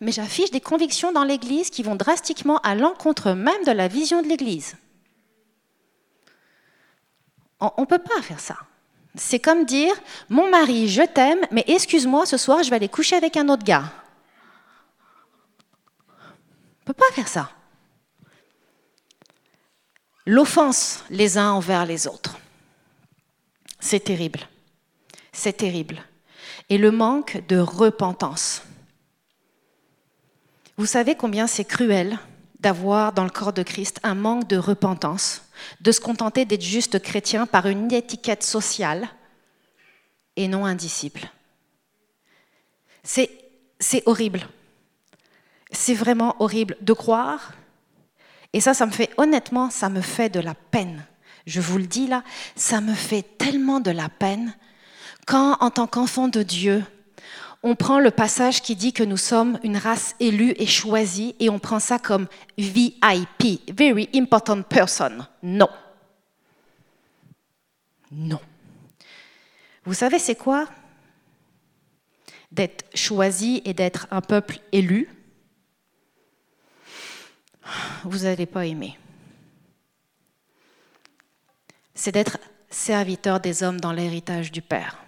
mais j'affiche des convictions dans l'Église qui vont drastiquement à l'encontre même de la vision de l'Église. On ne peut pas faire ça. C'est comme dire mon mari, je t'aime, mais excuse-moi, ce soir, je vais aller coucher avec un autre gars ne peut pas faire ça. L'offense les uns envers les autres. C'est terrible. C'est terrible. Et le manque de repentance. Vous savez combien c'est cruel d'avoir dans le corps de Christ un manque de repentance, de se contenter d'être juste chrétien par une étiquette sociale et non un disciple. C'est horrible. C'est vraiment horrible de croire. Et ça, ça me fait, honnêtement, ça me fait de la peine. Je vous le dis là, ça me fait tellement de la peine quand, en tant qu'enfant de Dieu, on prend le passage qui dit que nous sommes une race élue et choisie et on prend ça comme VIP, Very Important Person. Non. Non. Vous savez, c'est quoi? D'être choisi et d'être un peuple élu, vous n'allez pas aimer. C'est d'être serviteur des hommes dans l'héritage du Père.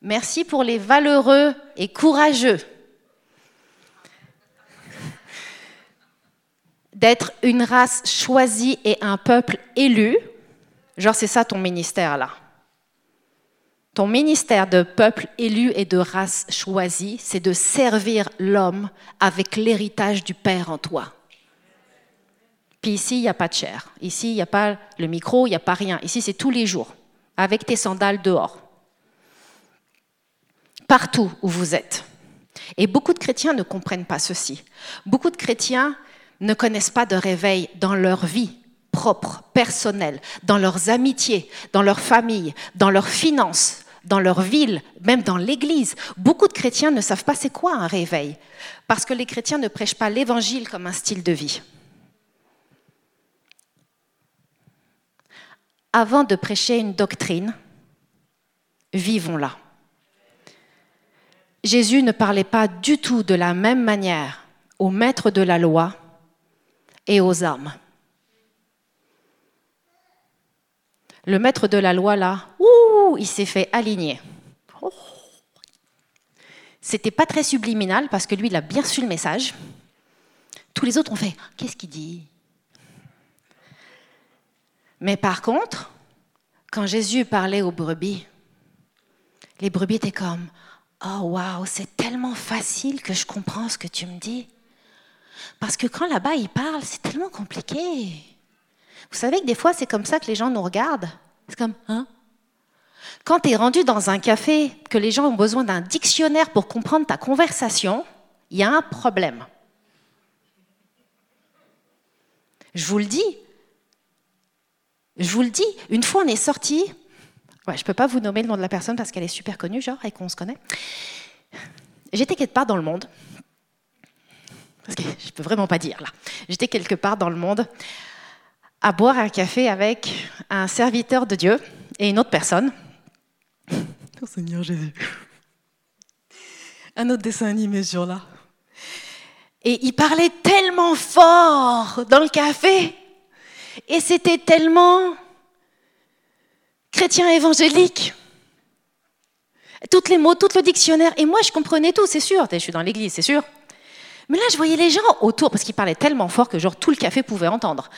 Merci pour les valeureux et courageux. D'être une race choisie et un peuple élu. Genre, c'est ça ton ministère là. Ton ministère de peuple élu et de race choisie, c'est de servir l'homme avec l'héritage du Père en toi. Puis ici, il n'y a pas de chair. Ici, il n'y a pas le micro, il n'y a pas rien. Ici, c'est tous les jours, avec tes sandales dehors. Partout où vous êtes. Et beaucoup de chrétiens ne comprennent pas ceci. Beaucoup de chrétiens ne connaissent pas de réveil dans leur vie propre, personnelle, dans leurs amitiés, dans leur famille, dans leurs finances, dans leur ville, même dans l'Église. Beaucoup de chrétiens ne savent pas c'est quoi un réveil, parce que les chrétiens ne prêchent pas l'Évangile comme un style de vie. Avant de prêcher une doctrine, vivons-la. Jésus ne parlait pas du tout de la même manière aux maîtres de la loi et aux âmes. Le maître de la loi, là, ouh, il s'est fait aligner. C'était pas très subliminal parce que lui, il a bien su le message. Tous les autres ont fait Qu'est-ce qu'il dit? Mais par contre, quand Jésus parlait aux brebis, les brebis étaient comme Oh waouh, c'est tellement facile que je comprends ce que tu me dis. Parce que quand là-bas il parle, c'est tellement compliqué. Vous savez que des fois, c'est comme ça que les gens nous regardent. C'est comme, hein? Quand tu es rendu dans un café, que les gens ont besoin d'un dictionnaire pour comprendre ta conversation, il y a un problème. Je vous le dis. Je vous le dis. Une fois, on est sorti. Je ne peux pas vous nommer le nom de la personne parce qu'elle est super connue, genre, et qu'on se connaît. J'étais quelque part dans le monde. Parce que je peux vraiment pas dire là. J'étais quelque part dans le monde à boire un café avec un serviteur de Dieu et une autre personne. Oh Seigneur Jésus. Un autre dessin animé sur là. Et il parlait tellement fort dans le café. Et c'était tellement chrétien évangélique. Toutes les mots, tout le dictionnaire. Et moi, je comprenais tout, c'est sûr. Je suis dans l'église, c'est sûr. Mais là, je voyais les gens autour, parce qu'il parlait tellement fort que genre tout le café pouvait entendre.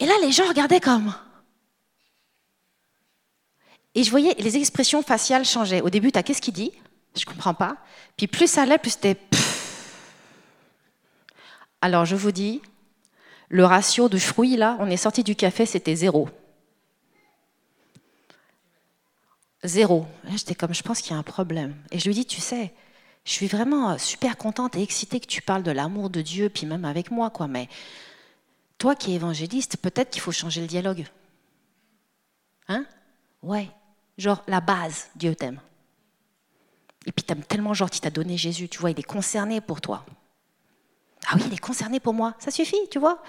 Et là, les gens regardaient comme. Et je voyais les expressions faciales changer. Au début, tu as qu'est-ce qu'il dit? Je comprends pas. Puis plus ça allait, plus c'était. Alors je vous dis, le ratio de fruits, là, on est sorti du café, c'était zéro. Zéro. J'étais comme, je pense qu'il y a un problème. Et je lui dis, tu sais, je suis vraiment super contente et excitée que tu parles de l'amour de Dieu, puis même avec moi, quoi. Mais toi qui es évangéliste, peut-être qu'il faut changer le dialogue. Hein? Ouais. Genre, la base, Dieu t'aime. Et puis t'aimes tellement, genre, qu'il t'a donné Jésus, tu vois, il est concerné pour toi. Ah oui, il est concerné pour moi, ça suffit, tu vois.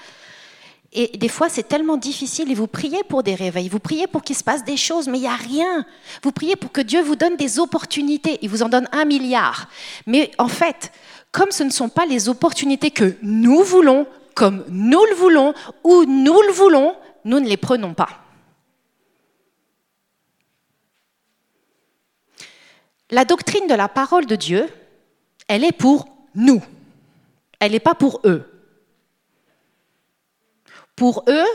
Et des fois, c'est tellement difficile et vous priez pour des réveils, vous priez pour qu'il se passe des choses, mais il n'y a rien. Vous priez pour que Dieu vous donne des opportunités. Il vous en donne un milliard. Mais en fait, comme ce ne sont pas les opportunités que nous voulons, comme nous le voulons, ou nous le voulons, nous ne les prenons pas. La doctrine de la parole de Dieu, elle est pour nous. Elle n'est pas pour eux. Pour eux,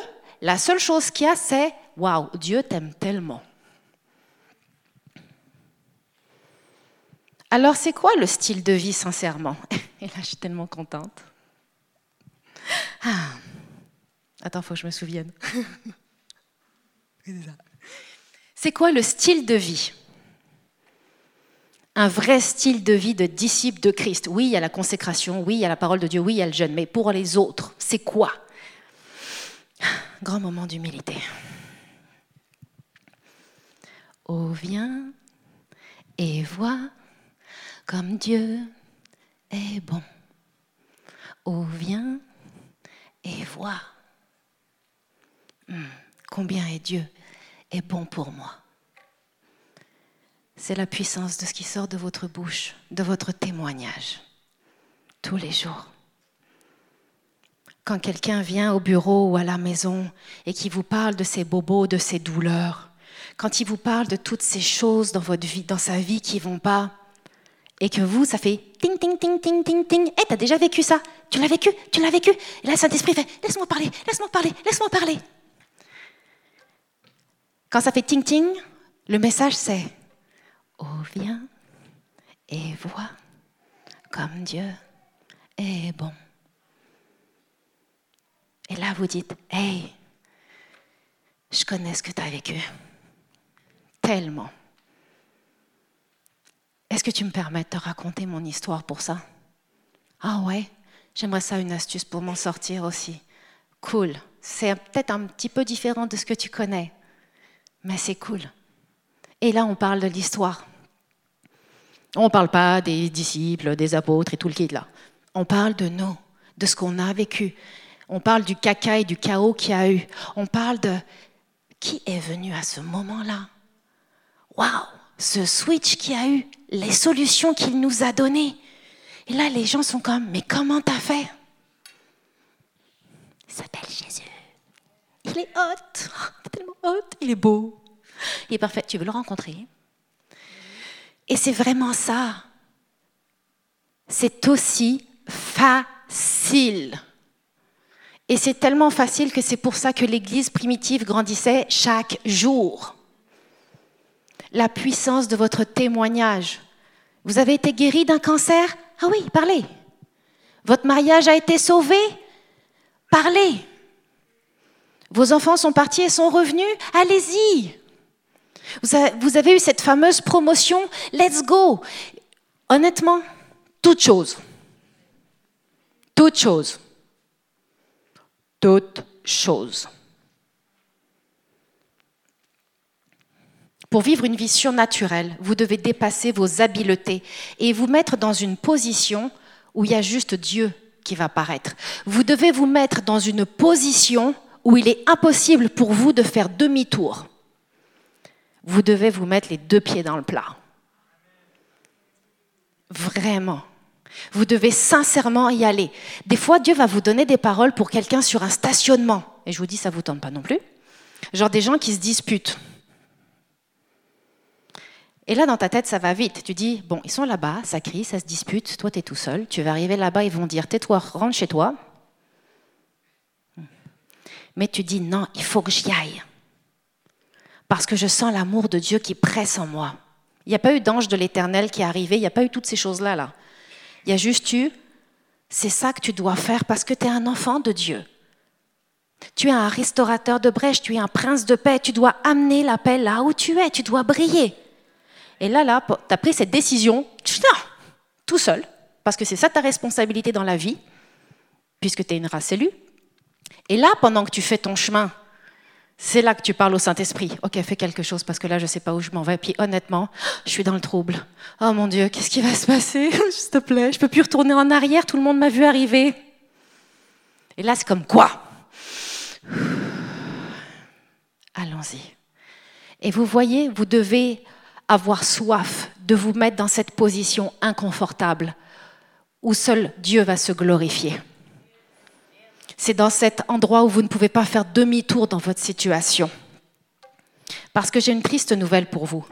la seule chose qu'il y a, c'est Waouh, Dieu t'aime tellement. Alors, c'est quoi le style de vie, sincèrement? Et là, je suis tellement contente. Ah. Attends, faut que je me souvienne. C'est quoi le style de vie? Un vrai style de vie de disciple de Christ. Oui, il y a la consécration, oui, il y a la parole de Dieu, oui, il y a le jeûne, mais pour les autres, c'est quoi? Grand moment d'humilité. Oh, viens et vois comme Dieu est bon. Oh, viens et vois hmm, combien est Dieu est bon pour moi. C'est la puissance de ce qui sort de votre bouche, de votre témoignage, tous les jours. Quand quelqu'un vient au bureau ou à la maison et qui vous parle de ses bobos, de ses douleurs, quand il vous parle de toutes ces choses dans dans sa vie qui vont pas, et que vous, ça fait ting, ting, ting, ting, ting, ting. Eh, t'as déjà vécu ça Tu l'as vécu Tu l'as vécu Et là, Saint-Esprit fait Laisse-moi parler, laisse-moi parler, laisse-moi parler. Quand ça fait ting, ting, le message c'est Oh, viens et vois comme Dieu est bon. Et là, vous dites Hey, je connais ce que tu as vécu. Tellement. Est-ce que tu me permets de te raconter mon histoire pour ça? Ah ouais, j'aimerais ça une astuce pour m'en sortir aussi. Cool. C'est peut-être un petit peu différent de ce que tu connais, mais c'est cool. Et là, on parle de l'histoire. On ne parle pas des disciples, des apôtres et tout le kit là. On parle de nous, de ce qu'on a vécu. On parle du caca et du chaos qu'il y a eu. On parle de qui est venu à ce moment-là. Waouh, ce switch qu'il y a eu, les solutions qu'il nous a données. Et là, les gens sont comme, mais comment t'as fait? Il s'appelle Jésus. Il est hot, tellement hot, il est beau, il est parfait. Tu veux le rencontrer? Et c'est vraiment ça. C'est aussi facile. Et c'est tellement facile que c'est pour ça que l'Église primitive grandissait chaque jour la puissance de votre témoignage. Vous avez été guéri d'un cancer? Ah oui, parlez. Votre mariage a été sauvé? Parlez. Vos enfants sont partis et sont revenus? Allez-y. Vous avez eu cette fameuse promotion? Let's go. Honnêtement, toute chose. Toute chose. Toute chose. Pour vivre une vie surnaturelle, vous devez dépasser vos habiletés et vous mettre dans une position où il y a juste Dieu qui va paraître. Vous devez vous mettre dans une position où il est impossible pour vous de faire demi-tour. Vous devez vous mettre les deux pieds dans le plat. Vraiment. Vous devez sincèrement y aller. Des fois, Dieu va vous donner des paroles pour quelqu'un sur un stationnement. Et je vous dis, ça vous tente pas non plus. Genre des gens qui se disputent. Et là, dans ta tête, ça va vite. Tu dis, bon, ils sont là-bas, ça crie, ça se dispute, toi, tu es tout seul. Tu vas arriver là-bas, ils vont dire, tais-toi, rentre chez toi. Mais tu dis, non, il faut que j'y aille. Parce que je sens l'amour de Dieu qui presse en moi. Il n'y a pas eu d'ange de l'éternel qui est arrivé, il n'y a pas eu toutes ces choses-là. Là. Il y a juste eu, c'est ça que tu dois faire parce que tu es un enfant de Dieu. Tu es un restaurateur de brèche, tu es un prince de paix, tu dois amener la paix là où tu es, tu dois briller. Et là, là, tu as pris cette décision, tout seul, parce que c'est ça ta responsabilité dans la vie, puisque tu es une race élue. Et là, pendant que tu fais ton chemin, c'est là que tu parles au Saint-Esprit. Ok, fais quelque chose parce que là, je ne sais pas où je m'en vais. Puis honnêtement, je suis dans le trouble. Oh mon Dieu, qu'est-ce qui va se passer? S'il te plaît, je peux plus retourner en arrière. Tout le monde m'a vu arriver. Et là, c'est comme quoi? Allons-y. Et vous voyez, vous devez avoir soif de vous mettre dans cette position inconfortable où seul Dieu va se glorifier. C'est dans cet endroit où vous ne pouvez pas faire demi-tour dans votre situation. Parce que j'ai une triste nouvelle pour vous.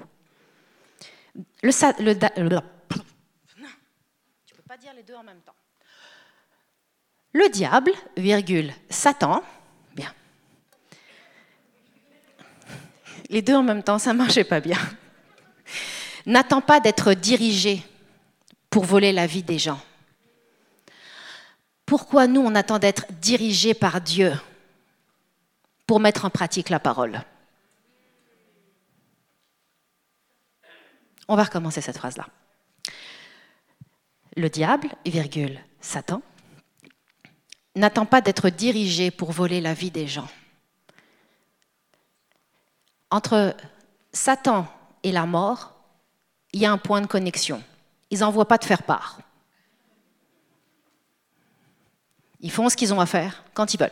Le, diable, virgule, Satan, bien. Les deux en même temps, ça marchait pas bien n'attend pas d'être dirigé pour voler la vie des gens. Pourquoi nous, on attend d'être dirigés par Dieu pour mettre en pratique la parole? On va recommencer cette phrase-là. Le diable, virgule, Satan, n'attend pas d'être dirigé pour voler la vie des gens. Entre Satan et la mort, il y a un point de connexion. Ils n'envoient pas de faire part. Ils font ce qu'ils ont à faire quand ils veulent.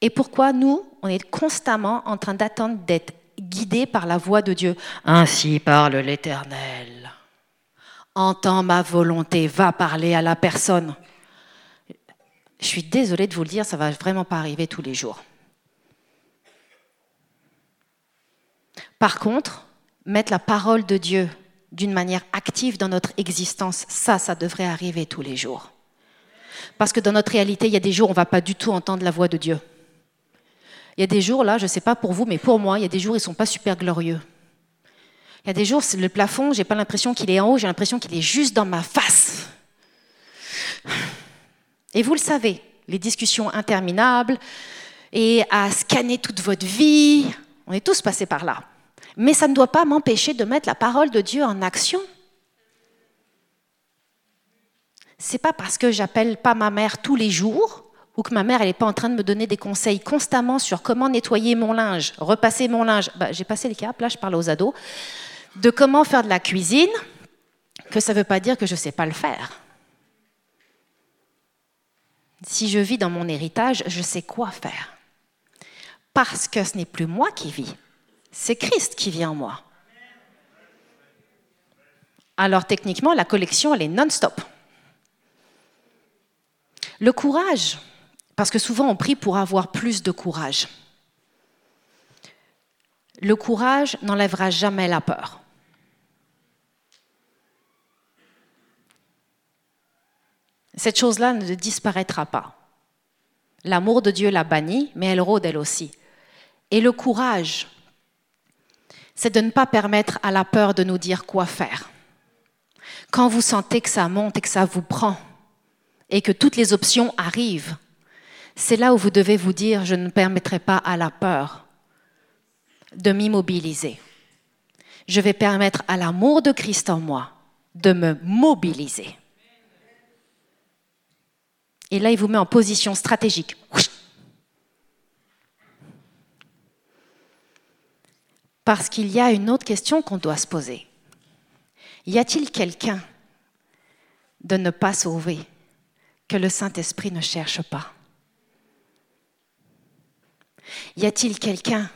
Et pourquoi nous, on est constamment en train d'attendre d'être guidés par la voix de Dieu? Ainsi parle l'Éternel. Entends ma volonté, va parler à la personne. Je suis désolée de vous le dire, ça va vraiment pas arriver tous les jours. Par contre, mettre la parole de Dieu d'une manière active dans notre existence, ça, ça devrait arriver tous les jours. Parce que dans notre réalité, il y a des jours où on ne va pas du tout entendre la voix de Dieu. Il y a des jours, là, je ne sais pas pour vous, mais pour moi, il y a des jours, ils ne sont pas super glorieux. Il y a des jours, le plafond, je n'ai pas l'impression qu'il est en haut, j'ai l'impression qu'il est juste dans ma face. Et vous le savez, les discussions interminables et à scanner toute votre vie, on est tous passés par là. Mais ça ne doit pas m'empêcher de mettre la parole de Dieu en action. C'est pas parce que j'appelle pas ma mère tous les jours ou que ma mère n'est pas en train de me donner des conseils constamment sur comment nettoyer mon linge, repasser mon linge. Bah, j'ai passé le cap, là je parle aux ados, de comment faire de la cuisine, que ça ne veut pas dire que je ne sais pas le faire. Si je vis dans mon héritage, je sais quoi faire. Parce que ce n'est plus moi qui vis, c'est Christ qui vit en moi. Alors techniquement, la collection, elle est non-stop. Le courage, parce que souvent on prie pour avoir plus de courage. Le courage n'enlèvera jamais la peur. Cette chose-là ne disparaîtra pas. L'amour de Dieu la bannit, mais elle rôde elle aussi. Et le courage, c'est de ne pas permettre à la peur de nous dire quoi faire. Quand vous sentez que ça monte et que ça vous prend, et que toutes les options arrivent, c'est là où vous devez vous dire, je ne permettrai pas à la peur de m'immobiliser. Je vais permettre à l'amour de Christ en moi de me mobiliser. Et là, il vous met en position stratégique. Parce qu'il y a une autre question qu'on doit se poser. Y a-t-il quelqu'un de ne pas sauver que le Saint-Esprit ne cherche pas? Y a-t-il quelqu'un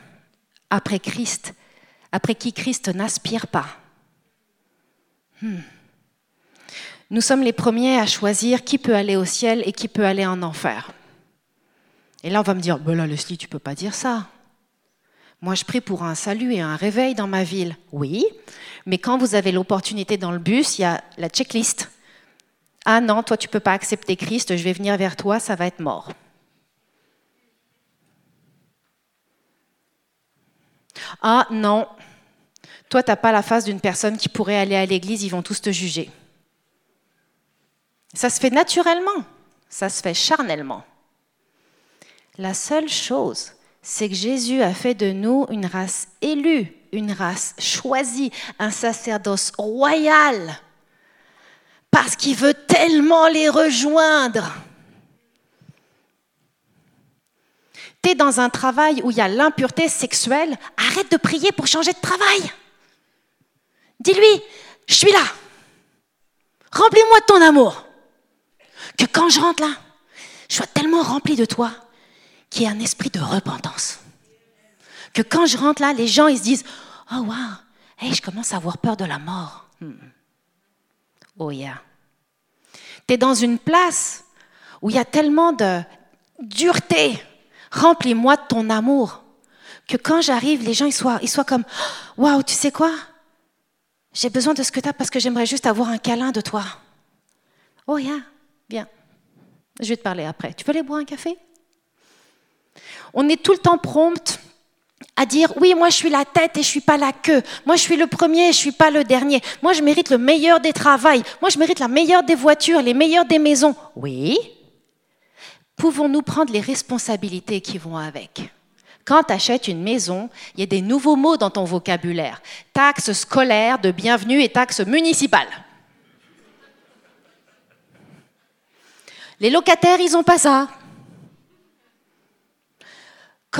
après Christ, après qui Christ n'aspire pas? Hmm. Nous sommes les premiers à choisir qui peut aller au ciel et qui peut aller en enfer. Et là, on va me dire, ben là, Leslie, tu peux pas dire ça. Moi, je prie pour un salut et un réveil dans ma ville. Oui, mais quand vous avez l'opportunité dans le bus, il y a la checklist. Ah non, toi, tu peux pas accepter Christ, je vais venir vers toi, ça va être mort. Ah non, toi, tu n'as pas la face d'une personne qui pourrait aller à l'église, ils vont tous te juger. Ça se fait naturellement, ça se fait charnellement. La seule chose, c'est que Jésus a fait de nous une race élue, une race choisie, un sacerdoce royal, parce qu'il veut tellement les rejoindre. Tu es dans un travail où il y a l'impureté sexuelle, arrête de prier pour changer de travail. Dis-lui, je suis là. Remplis-moi de ton amour que quand je rentre là, je sois tellement rempli de toi qu'il y ait un esprit de repentance. Que quand je rentre là, les gens ils se disent Oh wow, hey, je commence à avoir peur de la mort. Hmm. Oh yeah. Tu es dans une place où il y a tellement de dureté. Remplis-moi de ton amour. Que quand j'arrive, les gens ils soient, ils soient comme Waouh, tu sais quoi? J'ai besoin de ce que tu as parce que j'aimerais juste avoir un câlin de toi. Oh yeah. Bien. Je vais te parler après. Tu veux aller boire un café? On est tout le temps prompt à dire oui, moi je suis la tête et je suis pas la queue. Moi je suis le premier et je suis pas le dernier. Moi je mérite le meilleur des travails. Moi je mérite la meilleure des voitures, les meilleures des maisons. Oui. Pouvons-nous prendre les responsabilités qui vont avec? Quand tu achètes une maison, il y a des nouveaux mots dans ton vocabulaire. Taxe scolaire de bienvenue et taxe municipale. Les locataires, ils n'ont pas ça.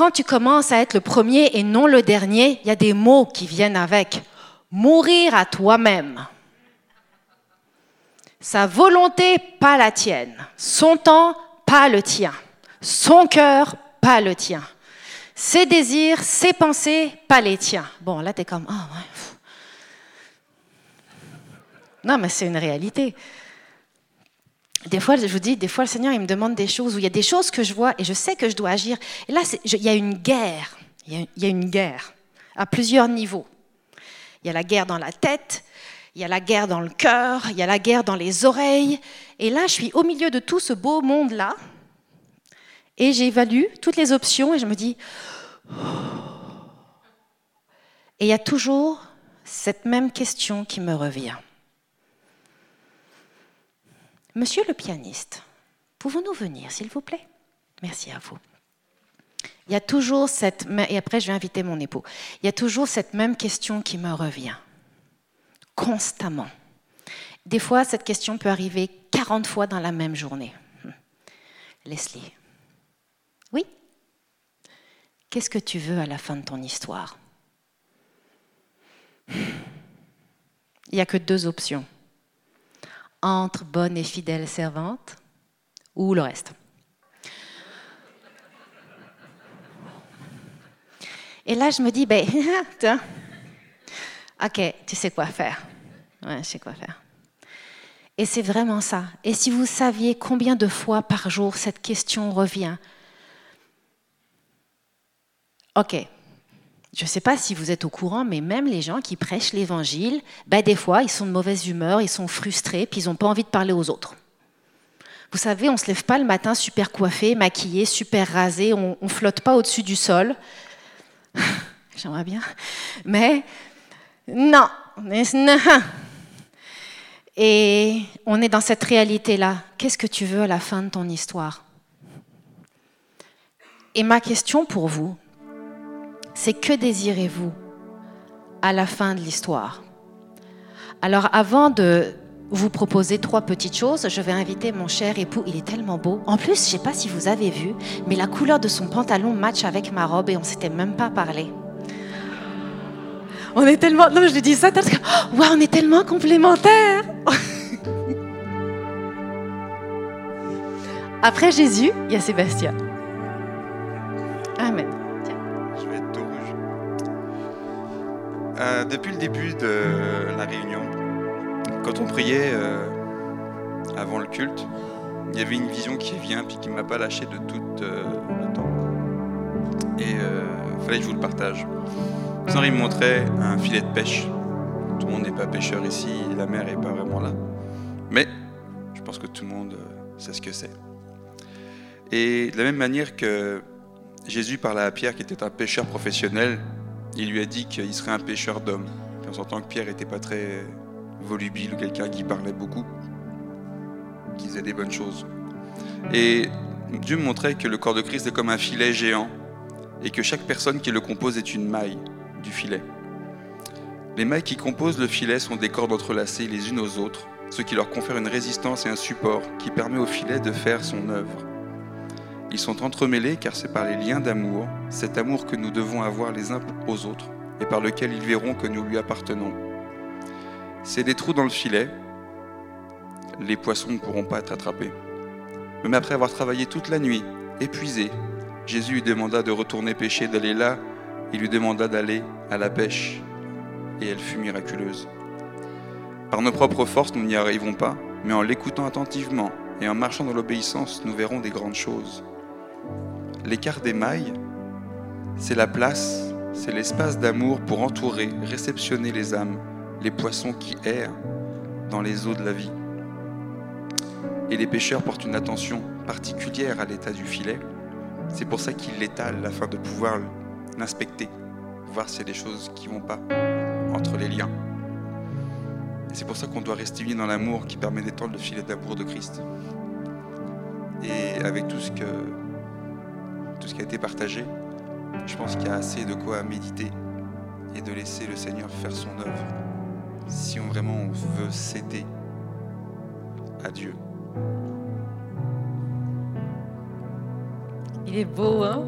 Quand tu commences à être le premier et non le dernier, il y a des mots qui viennent avec. Mourir à toi-même. Sa volonté, pas la tienne. Son temps, pas le tien. Son cœur, pas le tien. Ses désirs, ses pensées, pas les tiens. Bon, là, tu es comme, ah ouais. Non, mais c'est une réalité. Des fois, je vous dis, des fois, le Seigneur, il me demande des choses où il y a des choses que je vois et je sais que je dois agir. Et là, il y a une guerre. Il y a une guerre à plusieurs niveaux. Il y a la guerre dans la tête, il y a la guerre dans le cœur, il y a la guerre dans les oreilles. Et là, je suis au milieu de tout ce beau monde-là. Et j'évalue toutes les options et je me dis... Et il y a toujours cette même question qui me revient. Monsieur le pianiste, pouvons-nous venir, s'il vous plaît? Merci à vous. Il y a toujours cette... Et après, je vais inviter mon époux. Il y a toujours cette même question qui me revient constamment. Des fois, cette question peut arriver 40 fois dans la même journée. Leslie, oui? Qu'est-ce que tu veux à la fin de ton histoire? Il n'y a que deux options. Entre bonne et fidèle servante ou le reste. Et là, je me dis, ben, ok, tu sais quoi faire. Ouais, je sais quoi faire. Et c'est vraiment ça. Et si vous saviez combien de fois par jour cette question revient, ok, je ne sais pas si vous êtes au courant, mais même les gens qui prêchent l'évangile, ben des fois, ils sont de mauvaise humeur, ils sont frustrés, puis ils n'ont pas envie de parler aux autres. Vous savez, on ne se lève pas le matin super coiffé, maquillé, super rasé, on ne flotte pas au-dessus du sol. J'aimerais bien. Mais non. Et on est dans cette réalité-là. Qu'est-ce que tu veux à la fin de ton histoire? Et ma question pour vous, c'est que désirez-vous à la fin de l'histoire? Alors avant de vous proposer trois petites choses, je vais inviter mon cher époux, il est tellement beau. En plus, je ne sais pas si vous avez vu, mais la couleur de son pantalon match avec ma robe et on s'était même pas parlé. On est tellement. Non, je lui dis ça, oh, on est tellement complémentaires. Après Jésus, il y a Sébastien. Euh, depuis le début de la réunion, quand on priait euh, avant le culte, il y avait une vision qui vient puis qui ne m'a pas lâché de tout euh, le temps. Et il fallait que je vous le partage. Il me montrait un filet de pêche. Tout le monde n'est pas pêcheur ici, la mer n'est pas vraiment là. Mais je pense que tout le monde sait ce que c'est. Et de la même manière que Jésus parlait à Pierre, qui était un pêcheur professionnel, il lui a dit qu'il serait un pêcheur d'hommes. On s'entend que Pierre n'était pas très volubile ou quelqu'un qui parlait beaucoup, qui faisait des bonnes choses. Et Dieu montrait que le corps de Christ est comme un filet géant et que chaque personne qui le compose est une maille du filet. Les mailles qui composent le filet sont des cordes entrelacées les unes aux autres, ce qui leur confère une résistance et un support qui permet au filet de faire son œuvre. Ils sont entremêlés car c'est par les liens d'amour, cet amour que nous devons avoir les uns aux autres et par lequel ils verront que nous lui appartenons. C'est des trous dans le filet, les poissons ne pourront pas être attrapés. Même après avoir travaillé toute la nuit, épuisé, Jésus lui demanda de retourner pêcher, d'aller là il lui demanda d'aller à la pêche, et elle fut miraculeuse. Par nos propres forces, nous n'y arrivons pas, mais en l'écoutant attentivement et en marchant dans l'obéissance, nous verrons des grandes choses. L'écart des mailles, c'est la place, c'est l'espace d'amour pour entourer, réceptionner les âmes, les poissons qui errent dans les eaux de la vie. Et les pêcheurs portent une attention particulière à l'état du filet. C'est pour ça qu'ils l'étalent afin de pouvoir l'inspecter, voir s'il y a des choses qui ne vont pas entre les liens. Et c'est pour ça qu'on doit rester unis dans l'amour qui permet d'étendre le filet d'amour de Christ. Et avec tout ce, que, tout ce qui a été partagé, je pense qu'il y a assez de quoi méditer et de laisser le Seigneur faire son œuvre si on vraiment veut céder à Dieu. Il est beau, hein?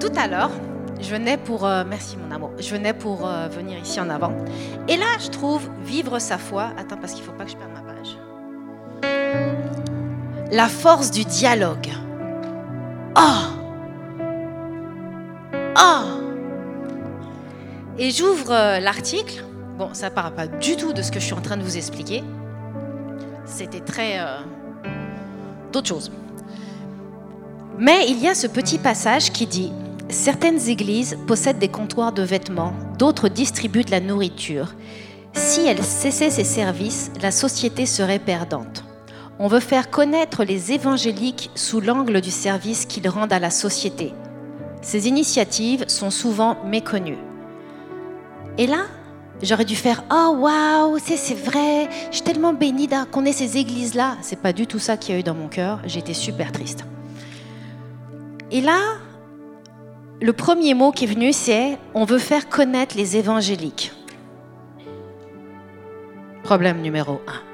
Tout à l'heure, je venais pour... Euh, merci mon amour. Je venais pour euh, venir ici en avant. Et là, je trouve vivre sa foi. Attends, parce qu'il ne faut pas que je perde. La force du dialogue. Oh Oh Et j'ouvre euh, l'article. Bon, ça ne parle pas du tout de ce que je suis en train de vous expliquer. C'était très... Euh, d'autres choses. Mais il y a ce petit passage qui dit Certaines églises possèdent des comptoirs de vêtements, d'autres distribuent la nourriture. Si elles cessaient ces services, la société serait perdante. On veut faire connaître les évangéliques sous l'angle du service qu'ils rendent à la société. Ces initiatives sont souvent méconnues. Et là, j'aurais dû faire Oh waouh, c'est vrai, je suis tellement bénie qu'on ait ces églises-là. C'est pas du tout ça qu'il y a eu dans mon cœur. J'étais super triste. Et là, le premier mot qui est venu, c'est on veut faire connaître les évangéliques. Problème numéro un.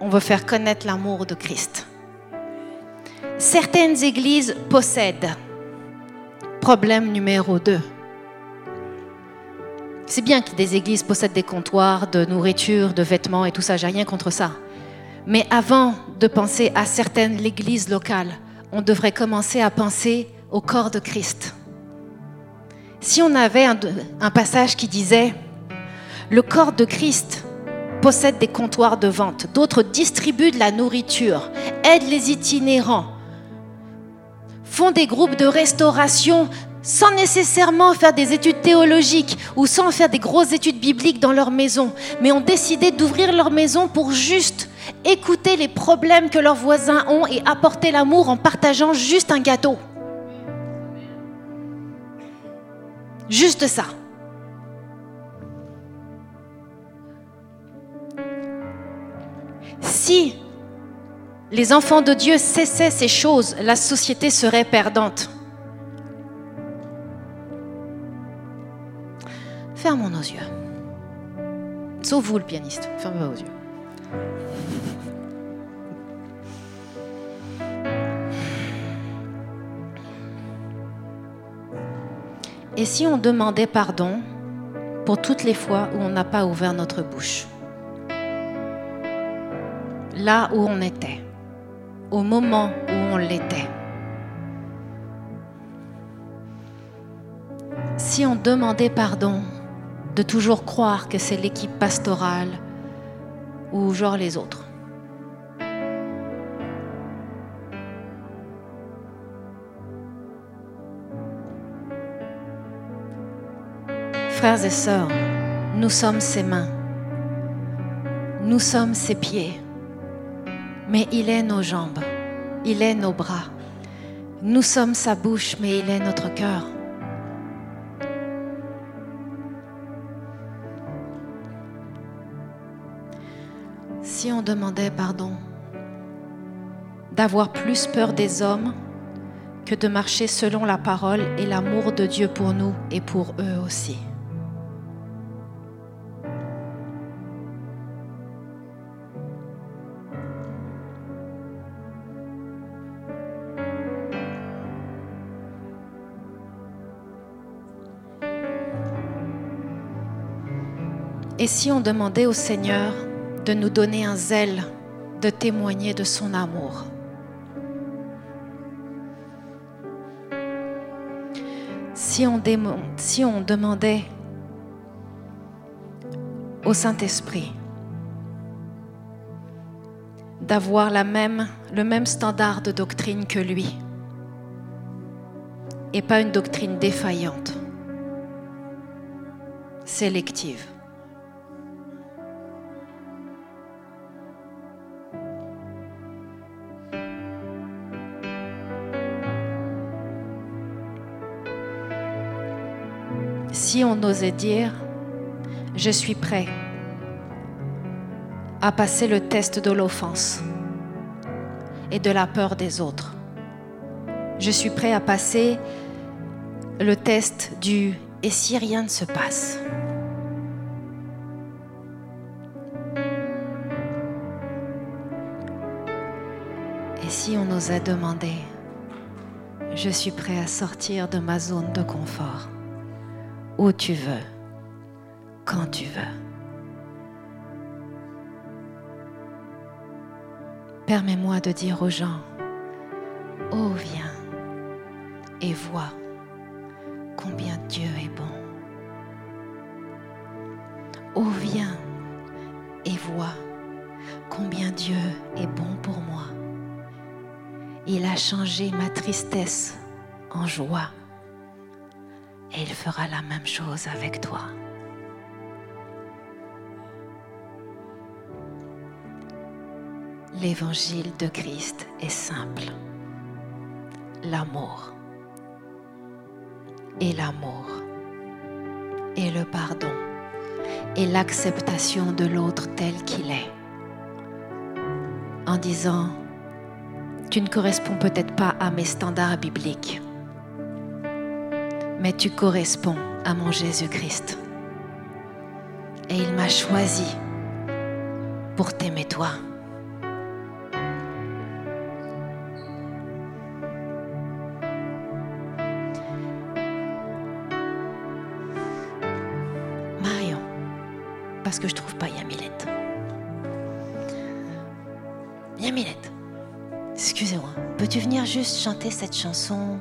On veut faire connaître l'amour de Christ. Certaines églises possèdent. Problème numéro deux. C'est bien que des églises possèdent des comptoirs de nourriture, de vêtements et tout ça, j'ai rien contre ça. Mais avant de penser à certaines églises locales, on devrait commencer à penser au corps de Christ. Si on avait un, un passage qui disait, le corps de Christ possède des comptoirs de vente, d'autres distribuent de la nourriture, aident les itinérants, font des groupes de restauration sans nécessairement faire des études théologiques ou sans faire des grosses études bibliques dans leur maison, mais ont décidé d'ouvrir leur maison pour juste écouter les problèmes que leurs voisins ont et apporter l'amour en partageant juste un gâteau. Juste ça. Si les enfants de Dieu cessaient ces choses, la société serait perdante. Fermons nos yeux. Sauf vous, le pianiste. Fermez vos yeux. Et si on demandait pardon pour toutes les fois où on n'a pas ouvert notre bouche? Là où on était, au moment où on l'était. Si on demandait pardon de toujours croire que c'est l'équipe pastorale ou genre les autres. Frères et sœurs, nous sommes ses mains, nous sommes ses pieds, mais il est nos jambes, il est nos bras. Nous sommes sa bouche, mais il est notre cœur. Si on demandait pardon, d'avoir plus peur des hommes que de marcher selon la parole et l'amour de Dieu pour nous et pour eux aussi. Et si on demandait au Seigneur de nous donner un zèle de témoigner de son amour? Si on, demandait au Saint-Esprit d'avoir le même standard de doctrine que lui et pas une doctrine défaillante, sélective. Si on osait dire, je suis prêt à passer le test de l'offense et de la peur des autres. Je suis prêt à passer le test du et si rien ne se passe? Et si on osait demander, je suis prêt à sortir de ma zone de confort où tu veux, quand tu veux. Permets-moi de dire aux gens, oh viens, et vois combien Dieu est bon. Oh, viens et vois combien Dieu est bon pour moi. Il a changé ma tristesse en joie. Et il fera la même chose avec toi. L'évangile de Christ est simple. L'amour. Et l'amour. Et le pardon. Et l'acceptation de l'autre tel qu'il est. En disant, tu ne corresponds peut-être pas à mes standards bibliques, mais tu corresponds à mon Jésus-Christ. Et il m'a choisi pour t'aimer toi. Marion, parce que je trouve pas Yamilette. Yamilette, excusez-moi, peux-tu venir juste chanter cette chanson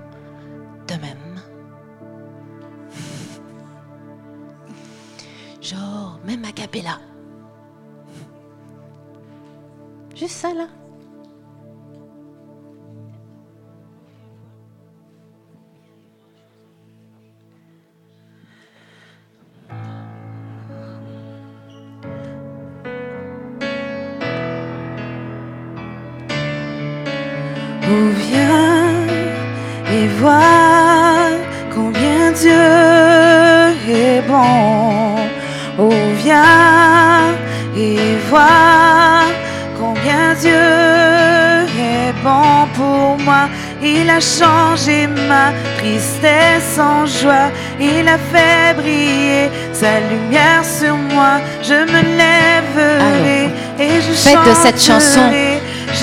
de cette chanson